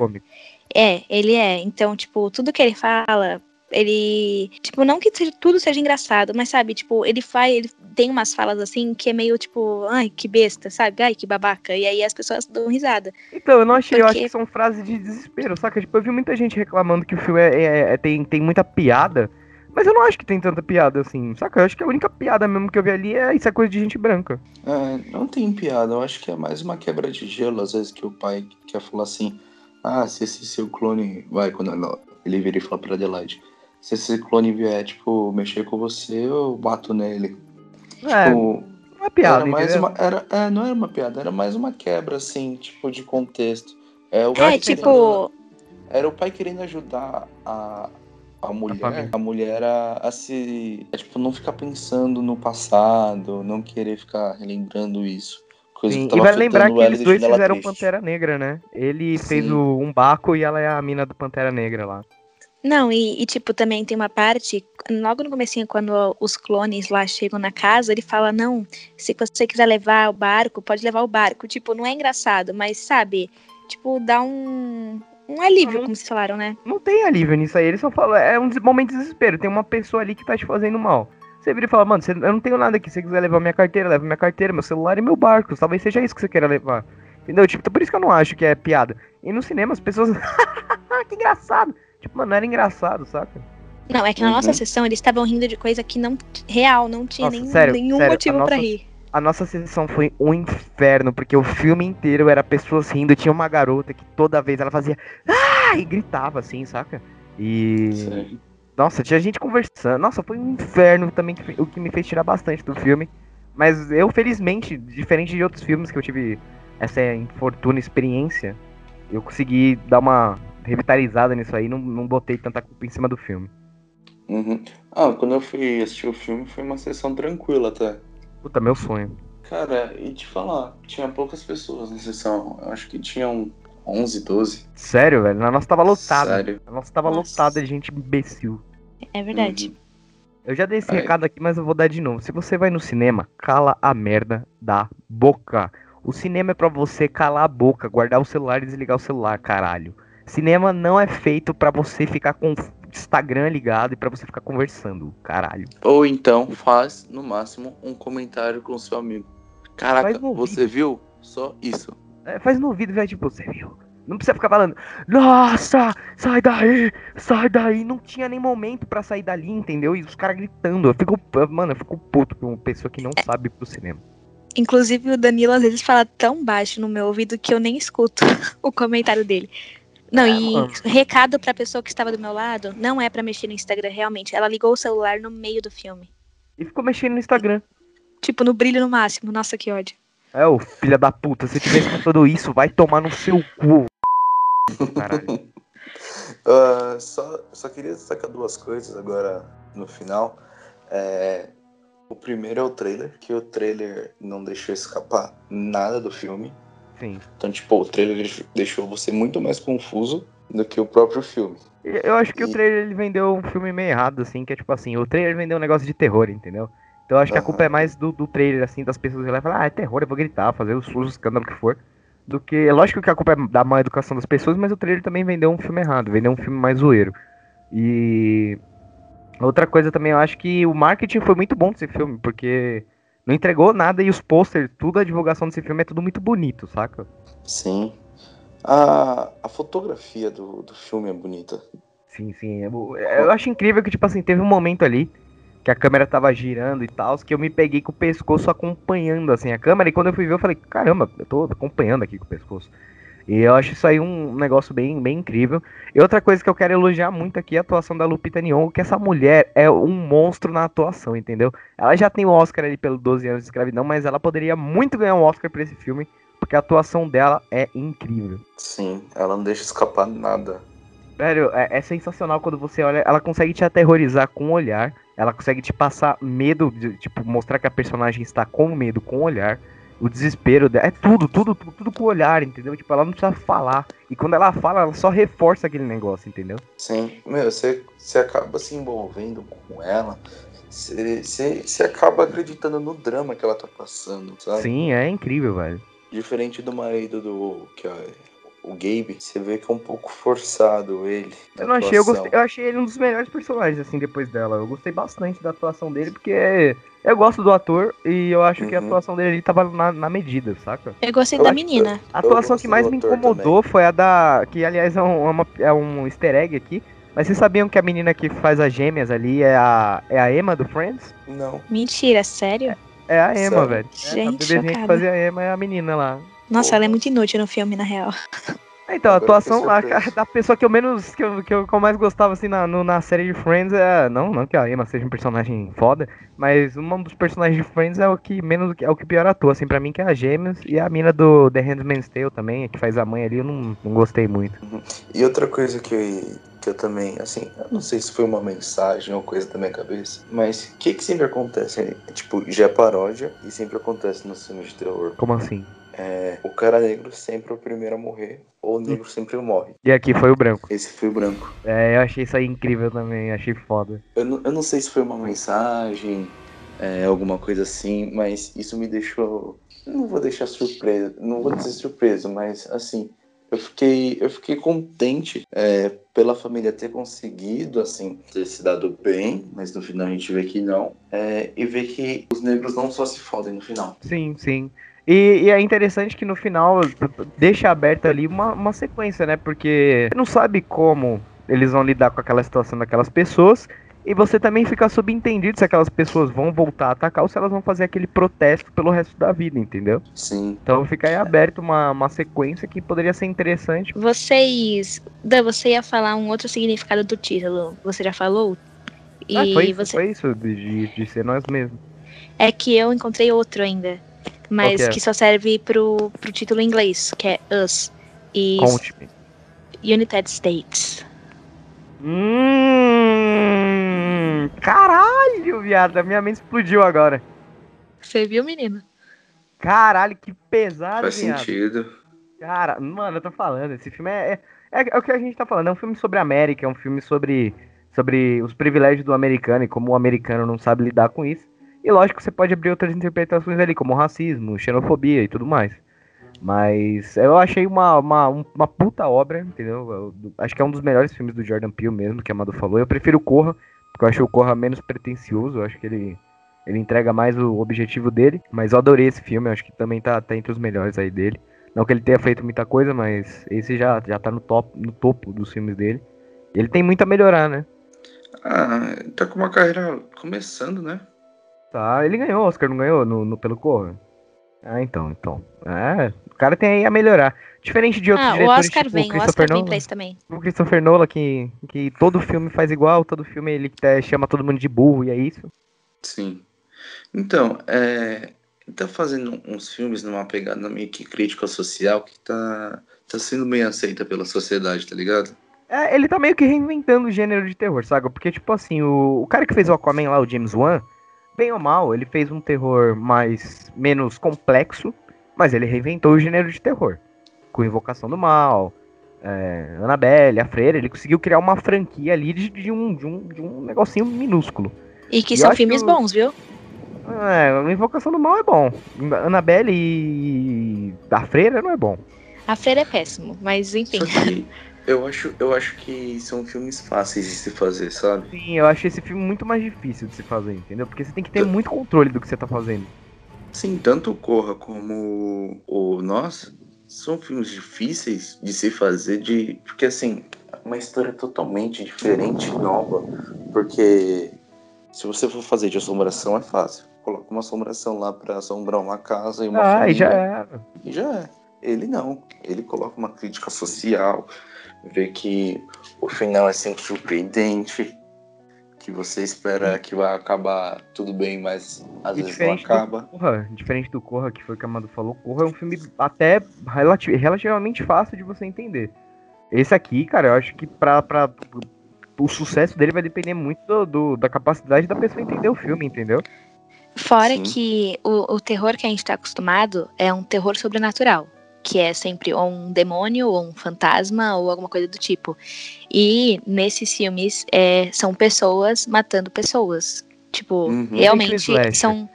É, ele é. Então, tipo, tudo que ele fala, ele. Tipo, não que tudo seja engraçado, mas sabe, tipo, ele faz. Ele tem umas falas assim que é meio tipo, ai, que besta, sabe? Ai, que babaca. E aí as pessoas dão risada. Então, eu não achei, Porque... eu acho que são frases de desespero, saca? Tipo, eu vi muita gente reclamando que o filme é, é, é, tem, tem muita piada. Mas eu não acho que tem tanta piada assim, saca? Eu acho que a única piada mesmo que eu vi ali é isso é coisa de gente branca. É, não tem piada, eu acho que é mais uma quebra de gelo, às vezes que o pai quer falar assim, ah, se esse seu clone vai, quando ele vira e fala pra Adelaide, se esse clone vier, tipo, mexer com você, eu bato nele. É, tipo, não é piada, era mais uma, era, é, não era uma piada, era mais uma quebra, assim, tipo, de contexto. É, o é tipo... Era o pai querendo ajudar a, a mulher, a, a mulher a, a se, a, tipo, não ficar pensando no passado, não querer ficar relembrando isso. Sim, e vai lembrar que eles dois fizeram triste. Pantera Negra, né? Ele Sim. fez o um Baco e ela é a mina do Pantera Negra lá. Não, e, e, tipo, também tem uma parte, logo no comecinho, quando os clones lá chegam na casa, ele fala, não, se você quiser levar o barco, pode levar o barco. Tipo, não é engraçado, mas sabe, tipo, dá um, um alívio, não, como vocês falaram, né? Não tem alívio nisso aí, ele só fala, é um momento de desespero, tem uma pessoa ali que tá te fazendo mal. Você vira e fala, mano, eu não tenho nada aqui, se você quiser levar minha carteira, leva minha carteira, meu celular e meu barco, talvez seja isso que você queira levar. Entendeu? Tipo, por isso que eu não acho que é piada. E no cinema as pessoas, que engraçado. Tipo, mano, não era engraçado, saca? Não, é que na uhum. nossa sessão eles estavam rindo de coisa que não real, não tinha nossa, nem, sério, nenhum sério, motivo para rir. A nossa sessão foi um inferno, porque o filme inteiro era pessoas rindo. Tinha uma garota que toda vez ela fazia ah! e gritava assim, saca? E. Sim. Nossa, tinha gente conversando. Nossa, foi um inferno também, o que me fez tirar bastante do filme. Mas eu, felizmente, diferente de outros filmes que eu tive essa infortuna experiência, eu consegui dar uma revitalizada nisso aí, não, não botei tanta culpa em cima do filme. Uhum. Ah, quando eu fui assistir o filme foi uma sessão tranquila até. Puta, meu sonho. Cara, e te falar, tinha poucas pessoas na sessão. Eu acho que tinham 11, 12. Sério, velho? A nossa tava lotada. Sério? A nossa tava nossa. lotada de gente imbecil. É verdade. Uhum. Eu já dei esse Aí. recado aqui, mas eu vou dar de novo. Se você vai no cinema, cala a merda da boca. O cinema é para você calar a boca, guardar o celular e desligar o celular, caralho. Cinema não é feito para você ficar com Instagram ligado e para você ficar conversando, caralho. Ou então faz, no máximo, um comentário com seu amigo. Caraca, você viu? Só isso. É, faz no ouvido, velho, tipo, você viu? Não precisa ficar falando, nossa, sai daí, sai daí. Não tinha nem momento para sair dali, entendeu? E os caras gritando. Eu fico, mano, eu fico puto com uma pessoa que não sabe pro cinema. Inclusive, o Danilo às vezes fala tão baixo no meu ouvido que eu nem escuto o comentário dele. Não, e recado pra pessoa que estava do meu lado, não é para mexer no Instagram, realmente. Ela ligou o celular no meio do filme. E ficou mexendo no Instagram. Tipo, no brilho no máximo. Nossa, que ódio. É, ô filha da puta, se tiver escutando isso, vai tomar no seu cu. Caralho. uh, só, só queria destacar duas coisas agora no final. É, o primeiro é o trailer, que o trailer não deixou escapar nada do filme. Sim. Então, tipo, o trailer deixou você muito mais confuso do que o próprio filme. Eu acho que e... o trailer ele vendeu um filme meio errado, assim, que é tipo assim, o trailer vendeu um negócio de terror, entendeu? Então eu acho que a culpa é mais do, do trailer, assim, das pessoas que e falar, ah, é terror, eu vou gritar, fazer os sustos, escândalo que for. Do que. É lógico que a culpa é da má educação das pessoas, mas o trailer também vendeu um filme errado, vendeu um filme mais zoeiro. E. Outra coisa também, eu acho que o marketing foi muito bom desse filme, porque não entregou nada e os posters, tudo a divulgação desse filme é tudo muito bonito, saca? Sim. A, a fotografia do, do filme é bonita. Sim, sim. Eu, eu acho incrível que, tipo assim, teve um momento ali que a câmera tava girando e tal, que eu me peguei com o pescoço acompanhando, assim, a câmera. E quando eu fui ver, eu falei, caramba, eu tô acompanhando aqui com o pescoço. E eu acho isso aí um negócio bem, bem incrível. E outra coisa que eu quero elogiar muito aqui é a atuação da Lupita Nyong'o, que essa mulher é um monstro na atuação, entendeu? Ela já tem o Oscar ali pelo 12 anos de escravidão, mas ela poderia muito ganhar um Oscar por esse filme, porque a atuação dela é incrível. Sim, ela não deixa escapar nada. Velho, é, é sensacional quando você olha, ela consegue te aterrorizar com o olhar, ela consegue te passar medo, de, tipo, mostrar que a personagem está com medo com o olhar o desespero dela. É tudo, tudo, tudo, tudo com o olhar, entendeu? Tipo, ela não precisa falar. E quando ela fala, ela só reforça aquele negócio, entendeu? Sim, meu, você, você acaba se envolvendo com ela. Você, você, você acaba acreditando no drama que ela tá passando, sabe? Sim, é incrível, velho. Diferente do marido do. que é o Gabe, você vê que é um pouco forçado ele. Eu não achei, eu, gostei, eu achei ele um dos melhores personagens, assim, depois dela. Eu gostei bastante da atuação dele, porque eu gosto do ator e eu acho uhum. que a uhum. atuação dele ali tava na, na medida, saca? Eu gostei eu da menina. A atuação que mais me incomodou também. foi a da. Que aliás é um, é uma, é um easter egg aqui. Mas vocês sabiam que a menina que faz as gêmeas ali é a, é a Emma do Friends? Não. Mentira, sério? É, é a Emma, sério? velho. Gente, é, a bebezinha que fazia a Emma é a menina lá. Nossa, Pô. ela é muito inútil no filme, na real. Então, a atuação a, da pessoa que eu menos. que eu, que eu, que eu mais gostava assim na, no, na série de Friends é. Não, não que a Emma seja um personagem foda, mas um dos personagens de Friends é o que menos é o que pior atua, assim, pra mim, que é a Gêmeos e a mina do The Handmaid's Tale também, que faz a mãe ali, eu não, não gostei muito. Uhum. E outra coisa que eu, que eu também, assim, eu não sei se foi uma mensagem ou coisa da minha cabeça, mas o que que sempre acontece? Tipo, já é paródia e sempre acontece nos filmes de terror. Como assim? É, o cara negro sempre é o primeiro a morrer, ou o negro sempre morre. E aqui foi o branco. Esse foi o branco. É, eu achei isso aí incrível também, achei foda. Eu não, eu não sei se foi uma mensagem, é, alguma coisa assim, mas isso me deixou. Não vou deixar surpreso, não vou dizer surpreso, mas assim, eu fiquei, eu fiquei contente é, pela família ter conseguido, assim, ter se dado bem, mas no final a gente vê que não. É, e ver que os negros não só se fodem no final. Sim, sim. E, e, é interessante que no final deixa aberta ali uma, uma sequência, né? Porque você não sabe como eles vão lidar com aquela situação daquelas pessoas. E você também fica subentendido se aquelas pessoas vão voltar a atacar ou se elas vão fazer aquele protesto pelo resto da vida, entendeu? Sim. Então fica aí aberto uma, uma sequência que poderia ser interessante. Vocês. Dan, você ia falar um outro significado do título. Você já falou? E ah, foi isso, você... foi isso de, de ser nós mesmos. É que eu encontrei outro ainda mas que só serve pro, pro título em inglês, que é Us. E Conte-me. United States. Hum, caralho, viado. A minha mente explodiu agora. Você viu, menino? Caralho, que pesado, Faz viado. sentido. Cara, mano, eu tô falando, esse filme é, é, é, é, o que a gente tá falando, é um filme sobre a América, é um filme sobre, sobre os privilégios do americano e como o americano não sabe lidar com isso. E lógico que você pode abrir outras interpretações ali, como racismo, xenofobia e tudo mais. Mas eu achei uma, uma, uma puta obra, entendeu? Eu, acho que é um dos melhores filmes do Jordan Peele mesmo, que a Amado falou. Eu prefiro o Corra, porque eu acho o Corra menos pretencioso. Eu acho que ele, ele entrega mais o objetivo dele. Mas eu adorei esse filme, eu acho que também tá, tá entre os melhores aí dele. Não que ele tenha feito muita coisa, mas esse já, já tá no, top, no topo dos filmes dele. Ele tem muito a melhorar, né? Ah, tá com uma carreira começando, né? Tá, ele ganhou Oscar, não ganhou no, no pelo Corra? Ah, então, então. É, o cara tem aí a melhorar. Diferente de outros ah, diretores, o Oscar tipo, vem, o Oscar Nolan, vem pra isso também. O Christopher Nolan, que, que todo filme faz igual, todo filme ele chama todo mundo de burro, e é isso? Sim. Então, é, ele tá fazendo uns filmes numa pegada meio que crítica social que tá, tá sendo bem aceita pela sociedade, tá ligado? É, ele tá meio que reinventando o gênero de terror, sabe? Porque, tipo assim, o, o cara que fez o Aquaman lá, o James Wan, bem ou mal, ele fez um terror mais menos complexo, mas ele reinventou o gênero de terror. Com Invocação do Mal, é, Annabelle, a Freira, ele conseguiu criar uma franquia ali de, de, um, de, um, de um negocinho minúsculo. E que e são filmes que, bons, viu? É, Invocação do Mal é bom. Annabelle e a Freira não é bom. A Freira é péssimo, mas enfim. Eu acho, eu acho que são filmes fáceis de se fazer, sabe? Sim, eu acho esse filme muito mais difícil de se fazer, entendeu? Porque você tem que ter muito controle do que você tá fazendo. Sim, tanto o Corra como o Nós são filmes difíceis de se fazer, de porque assim, uma história totalmente diferente, nova, porque se você for fazer de assombração é fácil. Coloca uma assombração lá para assombrar uma casa e uma ah, família. E já é. E já é. Ele não. Ele coloca uma crítica social, vê que o final é sempre surpreendente, que você espera que vai acabar tudo bem, mas às E vezes não acaba. Do Corra, diferente do Corra, que foi o que a Amado falou, Corra é um filme até relati- relativamente fácil de você entender. Esse aqui, cara, eu acho que pra, pra, o sucesso dele vai depender muito do, do- da capacidade da pessoa entender o filme, entendeu? Fora Sim. que o, o terror que a gente tá acostumado é um terror sobrenatural. Que é sempre ou um demônio, ou um fantasma, ou alguma coisa do tipo. E nesses filmes é, são pessoas matando pessoas. Tipo, Uhum. realmente são.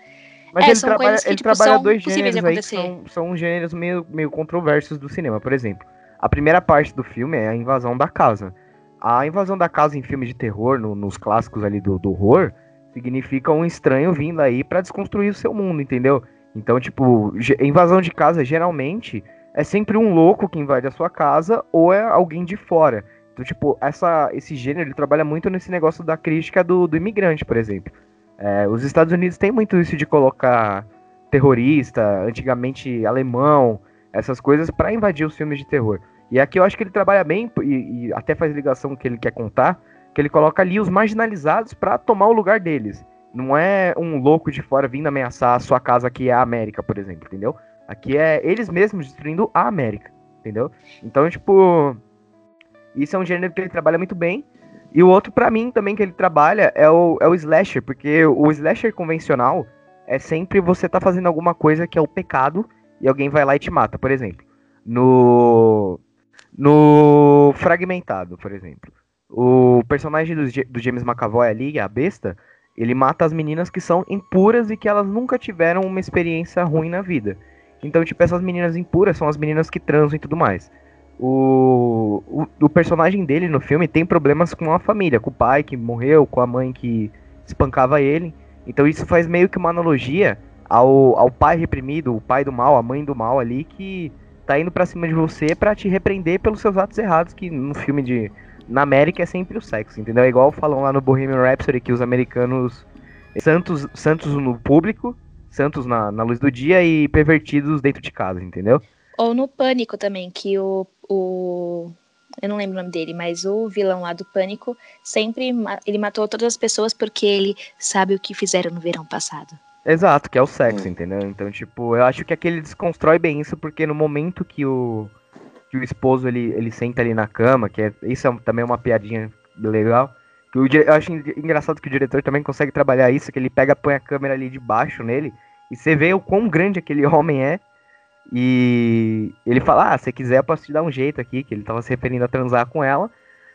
Mas É, ele são trabalha, que, ele tipo, trabalha dois gêneros aí que são, são gêneros meio, meio controversos do cinema. Por exemplo, a primeira parte do filme é a invasão da casa. A invasão da casa em filmes de terror, no- nos clássicos ali do, do horror, significa um estranho vindo aí pra desconstruir o seu mundo, entendeu? Então, tipo, invasão de casa geralmente é sempre um louco que invade a sua casa ou é alguém de fora. Então, tipo, essa, esse gênero ele trabalha muito nesse negócio da crítica do, do imigrante, por exemplo. É, os Estados Unidos têm muito isso de colocar terrorista, antigamente alemão, essas coisas pra invadir os filmes de terror. E aqui eu acho que ele trabalha bem e, e até faz ligação com o que ele quer contar, que ele coloca ali os marginalizados pra tomar o lugar deles. Não é um louco de fora vindo ameaçar a sua casa que é a América, por exemplo, entendeu? Aqui é eles mesmos destruindo a América, entendeu? Então, tipo, isso é um gênero que ele trabalha muito bem. E o outro, pra mim, também que ele trabalha é o, é o slasher, porque o slasher convencional é sempre você tá fazendo alguma coisa que é o pecado e alguém vai lá e te mata, por exemplo. No. No Fragmentado, por exemplo. O personagem do, do James McAvoy ali, a besta, ele mata as meninas que são impuras e que elas nunca tiveram uma experiência ruim na vida. Então, tipo, essas meninas impuras são as meninas que transam e tudo mais. O, o, o personagem dele no filme tem problemas com a família, com o pai que morreu, com a mãe que espancava ele. Então isso faz meio que uma analogia ao, ao pai reprimido, o pai do mal, a mãe do mal ali, que tá indo pra cima de você pra te repreender pelos seus atos errados, que no filme de. Na América é sempre o sexo, entendeu? É igual falam lá no Bohemian Rhapsody que os americanos. Santos, santos no público, santos na, na luz do dia e pervertidos dentro de casa, entendeu? Ou no Pânico também, que o, o. Eu não lembro o nome dele, mas o vilão lá do Pânico sempre. Ele matou todas as pessoas porque ele sabe o que fizeram no verão passado. Exato, que é o sexo, Hum. entendeu? Então, tipo, eu acho que aquele desconstrói bem isso, porque no momento que o, que o esposo ele, ele senta ali na cama, que é, isso é também uma piadinha legal, que o, eu acho en- engraçado que o diretor também consegue trabalhar isso, que ele pega, põe a câmera ali de baixo nele, e você vê o quão grande aquele homem é, e ele fala, ah, se quiser eu posso te dar um jeito aqui, que ele tava se referindo a transar com ela,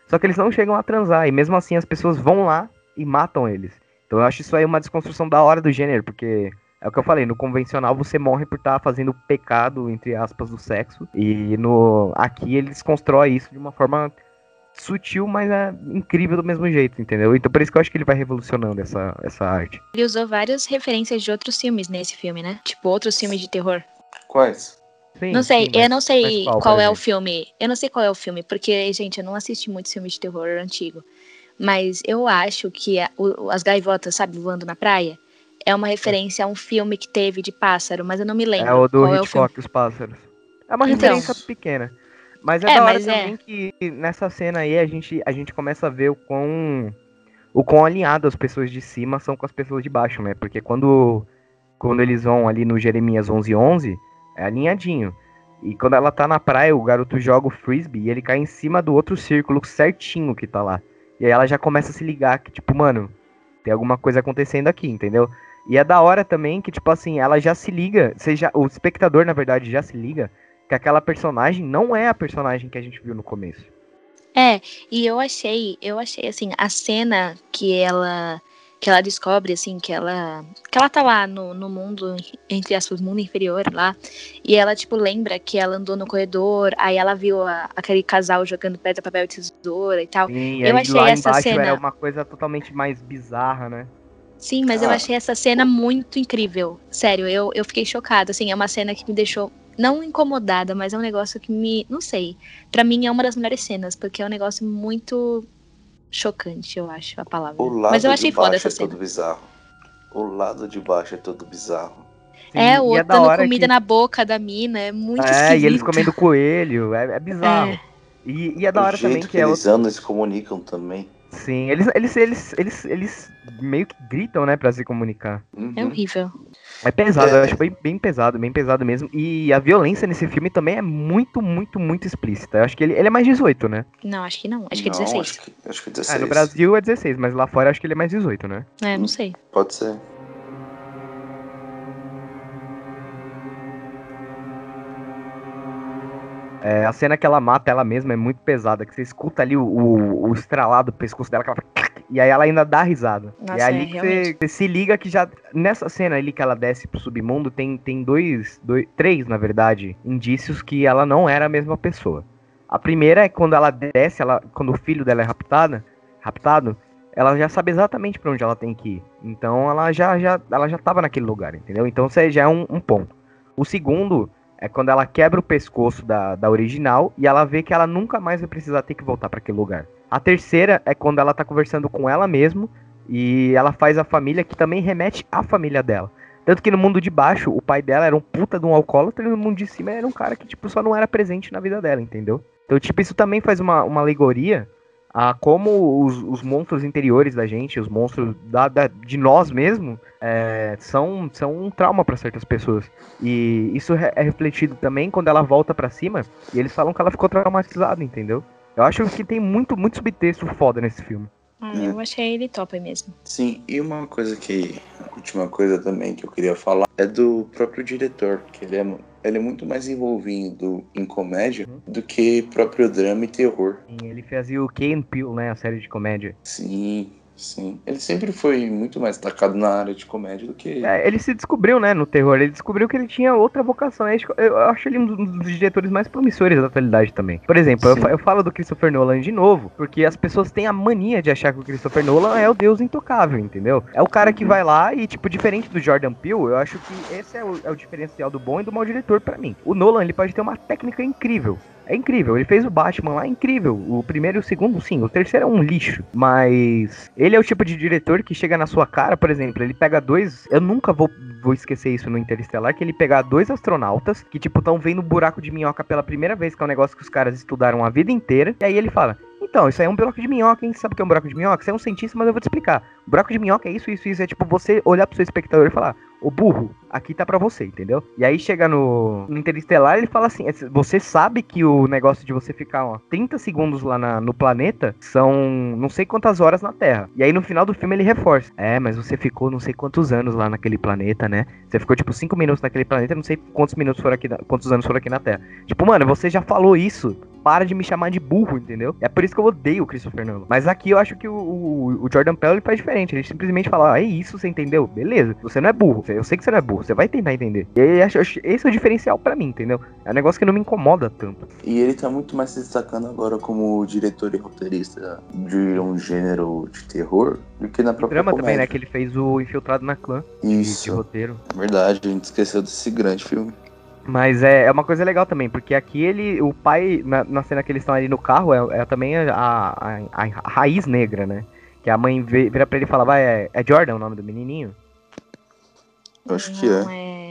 só que eles não chegam a transar, e mesmo assim as pessoas vão lá e matam eles. Então eu acho isso aí uma desconstrução da hora do gênero, porque é o que eu falei, no convencional você morre por estar fazendo pecado, entre aspas, do sexo. E no aqui ele desconstrói isso de uma forma sutil, mas é incrível do mesmo jeito, entendeu? Então por isso que eu acho que ele vai revolucionando essa, essa arte. Ele usou várias referências de outros filmes nesse filme, né? Tipo, outros filmes de terror. Quais? Sim, não sei, sim, eu mas- não sei qual, qual, é o exemplo? filme. Eu não sei qual é o filme, porque, gente, eu não assisti muitos filmes de terror antigo. Mas eu acho que a- o- as gaivotas, sabe, voando na praia, é uma referência a um filme que teve de pássaro, mas eu não me lembro. É o do qual é o filme. Hitchcock, os pássaros. É uma Então. referência pequena. Mas é, É, da hora é. também que nessa cena aí a gente, a gente começa a ver o quão, o quão alinhado as pessoas de cima são com as pessoas de baixo, né? Porque quando, quando eles vão ali no Jeremias 1111, é alinhadinho. E quando ela tá na praia, o garoto joga o frisbee e ele cai em cima do outro círculo certinho que tá lá. E aí ela já começa a se ligar que, tipo, mano, tem alguma coisa acontecendo aqui, entendeu? E é da hora também que, tipo assim, ela já se liga, seja, o espectador, na verdade, já se liga que aquela personagem não é a personagem que a gente viu no começo. É, e eu achei, eu achei assim, a cena que ela que ela descobre assim que ela que ela tá lá no, no mundo entre aspas mundo inferior lá e ela tipo lembra que ela andou no corredor aí ela viu a- aquele casal jogando pedra papel e tesoura e tal Sim, Eu achei essa cena- era uma coisa totalmente mais bizarra, né? sim mas eu Ah. achei essa cena muito incrível sério eu, eu fiquei chocada assim é uma cena que me deixou não incomodada, mas é um negócio que me. Não sei. Pra mim é uma das melhores cenas, porque é um negócio muito chocante, eu acho a palavra. O lado Mas eu achei de foda baixo essa é cena. todo bizarro. O lado de baixo é todo bizarro. É, o e outro da dando comida que- na boca da mina, é muito É, esquisito. e eles comendo coelho, é, é bizarro. É. E, e é da hora também que, que é eles andam e se comunicam também. Sim, eles, eles, eles, eles, eles meio que gritam, né, pra se comunicar. Uhum. É horrível. É pesado, É. eu acho bem, bem pesado, bem pesado mesmo. E a violência nesse filme também é muito, muito, muito explícita. Eu acho que ele, ele é mais 18, né? Não, acho que não. Acho que é Não, 16. Acho que, acho que é Ah, 16. no Brasil é 16, mas lá fora eu acho que ele é mais 18, né? É, não sei. Pode ser. É, a cena que ela mata ela mesma é muito pesada, que você escuta ali o, o, o estralado do pescoço dela, que ela fala, e aí ela ainda dá risada. e Nossa, é ali é, que você, se liga que já. Nessa cena ali que ela desce pro submundo, tem, tem dois, dois. Três, na verdade, indícios que ela não era a mesma pessoa. A primeira é quando ela desce, ela, quando o filho dela é raptada, raptado, ela já sabe exatamente pra onde ela tem que ir. Então ela já, já, ela já tava naquele lugar, entendeu? Então isso já é um, um ponto. O segundo é quando ela quebra o pescoço da, da original e ela vê que ela nunca mais vai precisar ter que voltar pra aquele lugar. A terceira é quando ela tá conversando com ela mesmo e ela faz a família que também remete à família dela. Tanto que no mundo de baixo, o pai dela era um puta de um alcoólatra e no mundo de cima era um cara que, tipo, só não era presente na vida dela, entendeu? Então, tipo, isso também faz uma, uma alegoria a como os, os monstros interiores da gente, os monstros da, da- de nós mesmo, é, são, são um trauma para certas pessoas. E isso é refletido também quando ela volta pra cima e eles falam que ela ficou traumatizada, entendeu? Eu acho que tem muito, muito subtexto foda nesse filme. Ah, É. eu achei ele top mesmo. Sim, e uma coisa que. A última coisa também que eu queria falar é do próprio diretor, que ele é, ele é muito mais envolvido em comédia Uhum. do que próprio drama e terror. E ele fazia o Key and Peele, né, a série de comédia. Sim, sim. Ele sempre foi muito mais destacado na área de comédia do que. É, ele se descobriu, né, no terror. Ele descobriu que ele tinha outra vocação. Eu acho- Eu acho ele um dos diretores mais promissores da atualidade também. Por exemplo, eu, eu falo do Christopher Nolan de novo, porque as pessoas têm a mania de achar que o Christopher Nolan é o deus intocável, entendeu? É o cara que vai lá e, tipo, diferente do Jordan Peele, eu acho que esse é o, é o diferencial do bom e do mau diretor pra mim. O Nolan, ele pode ter uma técnica incrível. É incrível, ele fez o Batman lá, é incrível. O primeiro e o segundo, sim. O terceiro é um lixo. Mas ele é o tipo de diretor que chega na sua cara, por exemplo, ele pega dois. Eu nunca vou, vou esquecer isso no Interestelar, que ele pega dois astronautas que, tipo, estão vendo um buraco de minhoca pela primeira vez, que é um negócio que os caras estudaram a vida inteira. E aí ele fala. Então, isso aí é um buraco de minhoca, hein? Sabe o que é um buraco de minhoca? Você é um cientista, mas eu vou te explicar. O buraco de minhoca é isso, isso, isso. É tipo você olhar pro seu espectador e falar: Ô burro, aqui tá pra você, entendeu? E aí chega no, no Interestelar ele fala assim: "Esse- Você sabe que o negócio de você ficar ó, 30 segundos lá na- no planeta são não sei quantas horas na Terra. E aí no final do filme ele reforça: É, mas você ficou não sei quantos anos lá naquele planeta, né? Você ficou tipo 5 minutos naquele planeta, não sei quantos minutos foram aqui, quantos anos foram aqui na Terra. Tipo, mano, você já falou isso. Para de me chamar de burro, entendeu? É por isso que eu odeio o Christopher Nolan. Mas aqui eu acho que o, o, o Jordan Peele ele faz diferente. Ele simplesmente fala: ah, é isso, você entendeu? Beleza. Você não é burro. Eu sei que você não é burro. Você vai tentar entender. E aí, esse é o diferencial pra mim, entendeu? É um negócio que não me incomoda tanto. E ele tá muito mais se destacando agora como diretor e roteirista de um gênero de terror do que na própria Drama também, né? Que ele fez o Infiltrado na Clã de, de Isso, roteiro. verdade, a gente esqueceu desse grande filme. Mas é, é uma coisa legal também, porque aqui ele, o pai, na, na cena que eles estão ali no carro, é, é também a, a, a- a raiz negra, né? Que a mãe vira pra ele e fala, vai, é, é Jordan o nome do menininho? Eu acho que Não, é. é.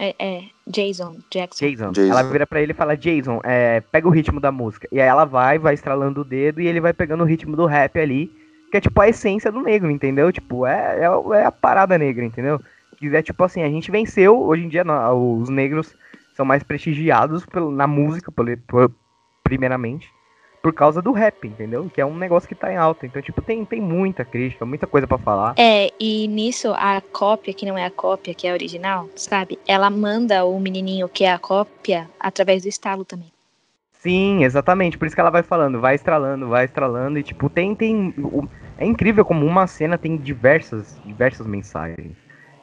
É, é Jason, Jackson. Jason. Jason. Ela vira pra ele e fala, Jason, é, pega o ritmo da música. E aí ela vai, vai estralando o dedo e ele vai pegando o ritmo do rap ali, que é tipo a essência do negro, entendeu? Tipo, é, é, é a parada negra, entendeu? Que é tipo assim, a gente venceu, hoje em dia não, os negros são mais prestigiados pelo- na música, pelo- por- primeiramente, por causa do rap, entendeu? Que é um negócio que tá em alta. Então, tipo, tem, tem muita crítica, muita coisa pra falar. É, e nisso a cópia, que não é a cópia, que é a original, sabe? Ela manda o menininho que é a cópia através do estalo também. Sim, exatamente. Por isso que ela vai falando, vai estralando, vai estralando. E, tipo, tem. tem é incrível como uma cena tem diversas, diversas mensagens.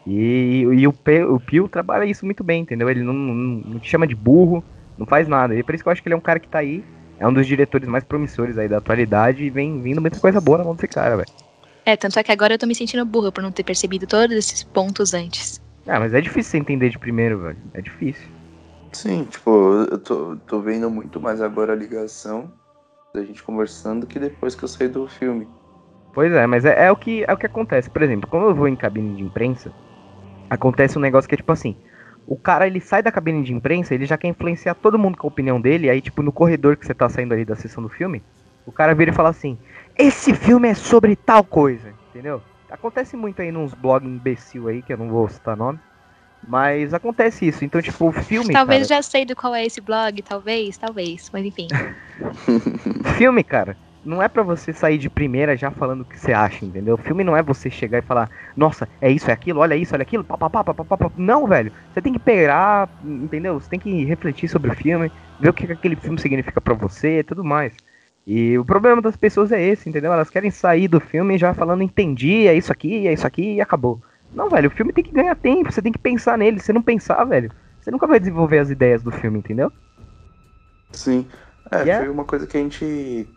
E, e o, Pe, o Pio trabalha isso muito bem, entendeu? Ele não, não, não te chama de burro, não faz nada. E por isso que eu acho que ele é um cara que tá aí. É um dos diretores mais promissores aí da atualidade e vem vindo muita coisa boa na mão desse cara, velho. É, tanto é que agora eu tô me sentindo burra por não ter percebido todos esses pontos antes. Ah, mas é difícil você entender de primeiro, velho. É difícil. Sim, tipo, eu tô, tô vendo muito mais agora a ligação da gente conversando que depois que eu saí do filme. Pois é, mas é, é, o que, é o que acontece. Por exemplo, quando eu vou em cabine de imprensa, acontece um negócio que é tipo assim. O cara, ele sai da cabine de imprensa, ele já quer influenciar todo mundo com a opinião dele, aí tipo, no corredor que você tá saindo ali da sessão do filme, o cara vira e fala assim, esse filme é sobre tal coisa, entendeu? Acontece muito aí nos blogs imbecil aí, que eu não vou citar nome. Mas acontece isso. Então, tipo, o filme. Talvez cara, já sei do qual é esse blog, talvez, talvez, mas enfim. filme, cara, não é para você sair de primeira já falando o que você acha, entendeu? O filme não é você chegar e falar, nossa, é isso, é aquilo, olha isso, olha aquilo, papapá, papapá. Não, velho. Você tem que pegar, entendeu? Você tem que refletir sobre o filme, ver o que aquele filme significa para você e tudo mais. E o problema das pessoas é esse, entendeu? Elas querem sair do filme já falando, entendi, é isso aqui, é isso aqui e acabou. Não, velho, o filme tem que ganhar tempo, você tem que pensar nele. Se não pensar, velho, você nunca vai desenvolver as ideias do filme, entendeu? Sim. É, yeah. foi uma coisa que a gente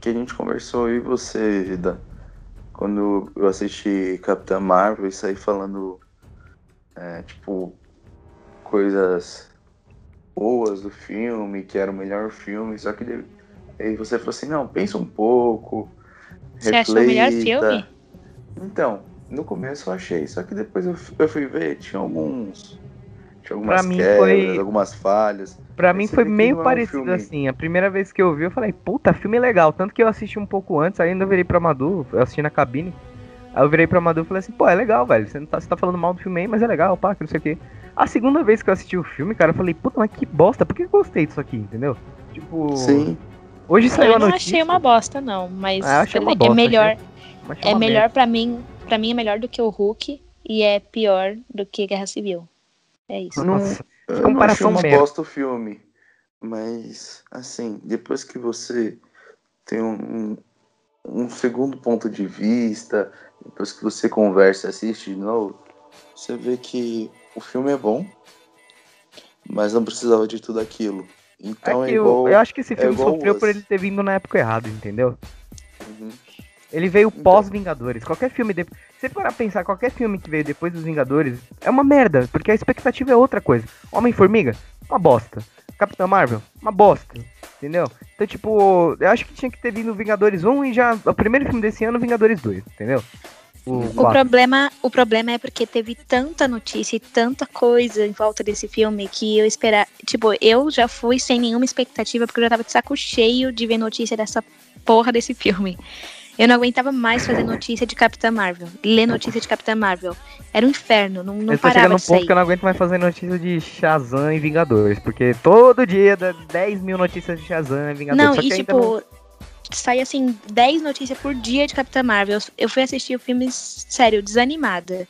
que a gente conversou e você, Vida. Quando eu assisti Capitã Marvel e saí falando é, tipo coisas boas do filme, que era o melhor filme, só que aí você falou assim, não, pensa um pouco. Você reflita. achou o melhor filme? Então, no começo eu achei, só que depois eu, eu fui ver, tinha alguns. Tinha algumas pra mim quebras, foi... algumas falhas. Pra mim foi meio é parecido um assim. A primeira vez que eu vi, eu falei, puta, filme legal. Tanto que eu assisti um pouco antes, aí ainda virei pra Madu, eu assisti na cabine. Aí eu virei pra Madu e falei assim, pô, é legal, velho. Você, não tá, você tá falando mal do filme aí, mas é legal, pá, que não sei o quê. A segunda vez que eu assisti o filme, cara, eu falei, puta, mas que bosta, por que eu gostei disso aqui, entendeu? Tipo. Sim. Hoje saiu eu a notícia. Eu não achei uma bosta, não, mas ah, achei uma é bosta, melhor. Achei, é melhor para mim para mim é melhor do que o Hulk e é pior do que Guerra Civil. É isso. Nossa, eu não achei uma bosta o filme, mas assim, depois que você tem um, um, segundo ponto de vista, depois que você conversa, assiste de novo, você vê que o filme é bom, mas não precisava de tudo aquilo. Então é, é igual, eu, eu, acho que esse é filme é sofreu por ele ter vindo na época errada, entendeu? Uhum. Ele veio então. pós-Vingadores. Qualquer filme. De... Se você parar pensar, qualquer filme que veio depois dos Vingadores é uma merda, porque a expectativa é outra coisa. Homem-Formiga, uma bosta. Capitão Marvel, uma bosta. Entendeu? Então, tipo, eu acho que tinha que ter vindo Vingadores 1 e já. O primeiro filme desse ano, Vingadores 2, entendeu? O, o problema, o problema é porque teve tanta notícia e tanta coisa em volta desse filme que eu esperar. Tipo, eu já fui sem nenhuma expectativa porque eu já tava de saco cheio de ver notícia dessa porra desse filme. Eu não aguentava mais fazer notícia de Capitã Marvel, ler notícia de Capitã Marvel. Era um inferno, não, não eu parava no ponto que eu não aguento mais fazer notícia de Shazam e Vingadores, porque todo dia dá 10 mil notícias de Shazam e Vingadores. Não, e tipo, não... sai assim 10 notícias por dia de Capitã Marvel. Eu fui assistir o filme, sério, desanimada.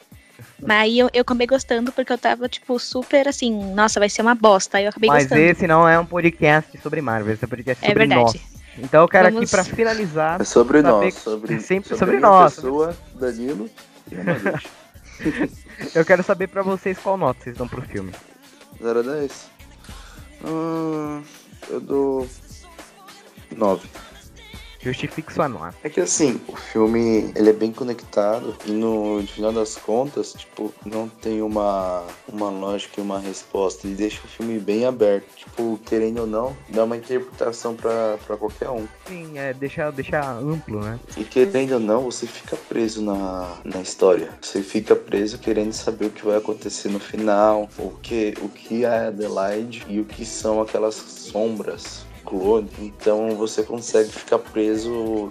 Mas aí eu, eu acabei gostando porque eu tava, tipo, super assim, nossa, vai ser uma bosta. Aí eu acabei Mas gostando. Mas esse não é um podcast sobre Marvel, esse é um podcast é sobre verdade. nós. Então eu quero Vamos... aqui para finalizar. É sobre nós, sobre, sempre sobre, sobre nós. Pessoa, Danilo e Eu quero saber para vocês qual nota vocês dão pro filme. 0 a 10? Hum, eu dou 9. Justifique sua nota. É que assim, o filme ele é bem conectado e no final das contas, tipo, não tem uma, uma lógica e uma resposta. Ele deixa o filme bem aberto. Tipo, querendo ou não, dá uma interpretação para qualquer um. Sim, é deixar, deixar amplo, né? E querendo ou não, você fica preso na, na história. Você fica preso querendo saber o que vai acontecer no final, o que, o que é Adelaide e o que são aquelas sombras clone, então você consegue ficar preso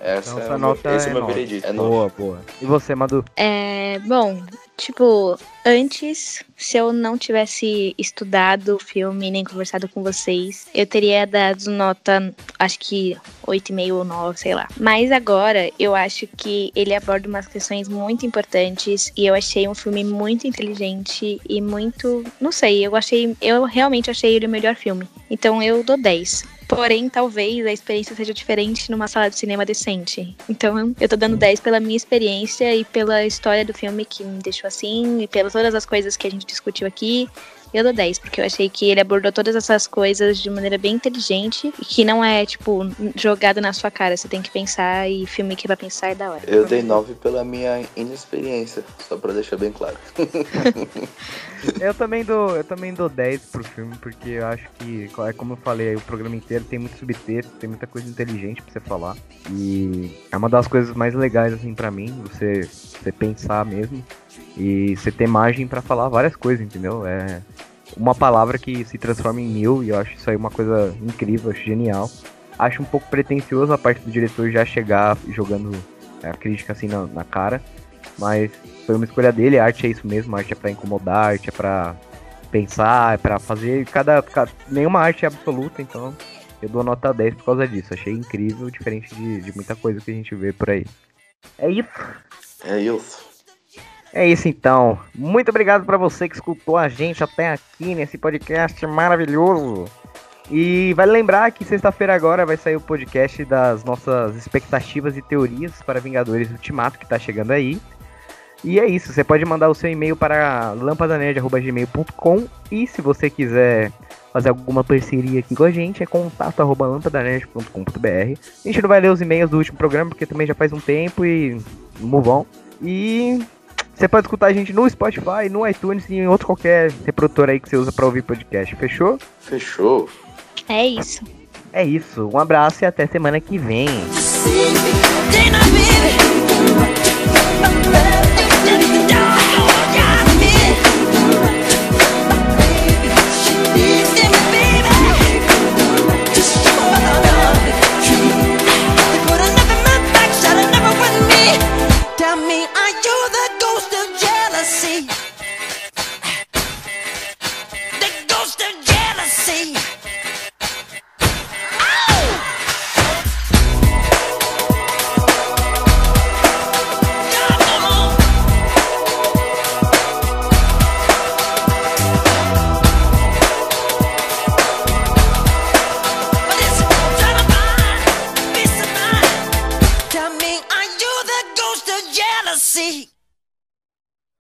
Essa então, é nota esse é, é meu veredito. É boa, boa. E você, Madu? É, bom, tipo, antes, se eu não tivesse estudado o filme nem conversado com vocês, eu teria dado nota, acho que 8,5 ou 9, sei lá. Mas agora, eu acho que ele aborda umas questões muito importantes e eu achei um filme muito inteligente e muito, não sei, eu achei, eu realmente achei ele o melhor filme. Então eu dou 10. Porém, talvez a experiência seja diferente numa sala de cinema decente. Então, eu tô dando 10 pela minha experiência e pela história do filme que me deixou assim, e pelas todas as coisas que a gente discutiu aqui. Eu dou 10, porque eu achei que ele abordou todas essas coisas de maneira bem inteligente e que não é, tipo, jogado na sua cara. Você tem que pensar e filme que é pra pensar é da hora. Eu dei 9 pela minha inexperiência, só pra deixar bem claro. eu também dou, eu também dou 10 pro filme, porque eu acho que, é como eu falei, o programa inteiro tem muito subtexto, tem muita coisa inteligente pra você falar. E é uma das coisas mais legais, assim, para mim, você, você pensar mesmo. E você ter margem para falar várias coisas, entendeu? É uma palavra que se transforma em mil, e eu acho isso aí uma coisa incrível, acho genial. Acho um pouco pretencioso a parte do diretor já chegar jogando a crítica assim na, na cara. Mas foi uma escolha dele, a arte é isso mesmo, a arte é pra incomodar, a arte é pra pensar, é pra fazer. Cada, cada, nenhuma arte é absoluta, então eu dou nota 10 por causa disso. Achei incrível, diferente de, de muita coisa que a gente vê por aí. É isso. É isso. É isso então. Muito obrigado para você que escutou a gente até aqui nesse podcast maravilhoso. E vale lembrar que sexta-feira agora vai sair o podcast das nossas expectativas e teorias para Vingadores Ultimato que tá chegando aí. E é isso, você pode mandar o seu e-mail para lampadanerd.gmail.com e se você quiser fazer alguma parceria aqui com a gente, é contato.lampadanerd.com.br. A gente não vai ler os e-mails do último programa, porque também já faz um tempo e move on. E você pode escutar a gente no Spotify, no iTunes e em outro qualquer reprodutor aí que você usa para ouvir podcast. Fechou? Fechou. É isso. É isso. Um abraço e até semana que vem.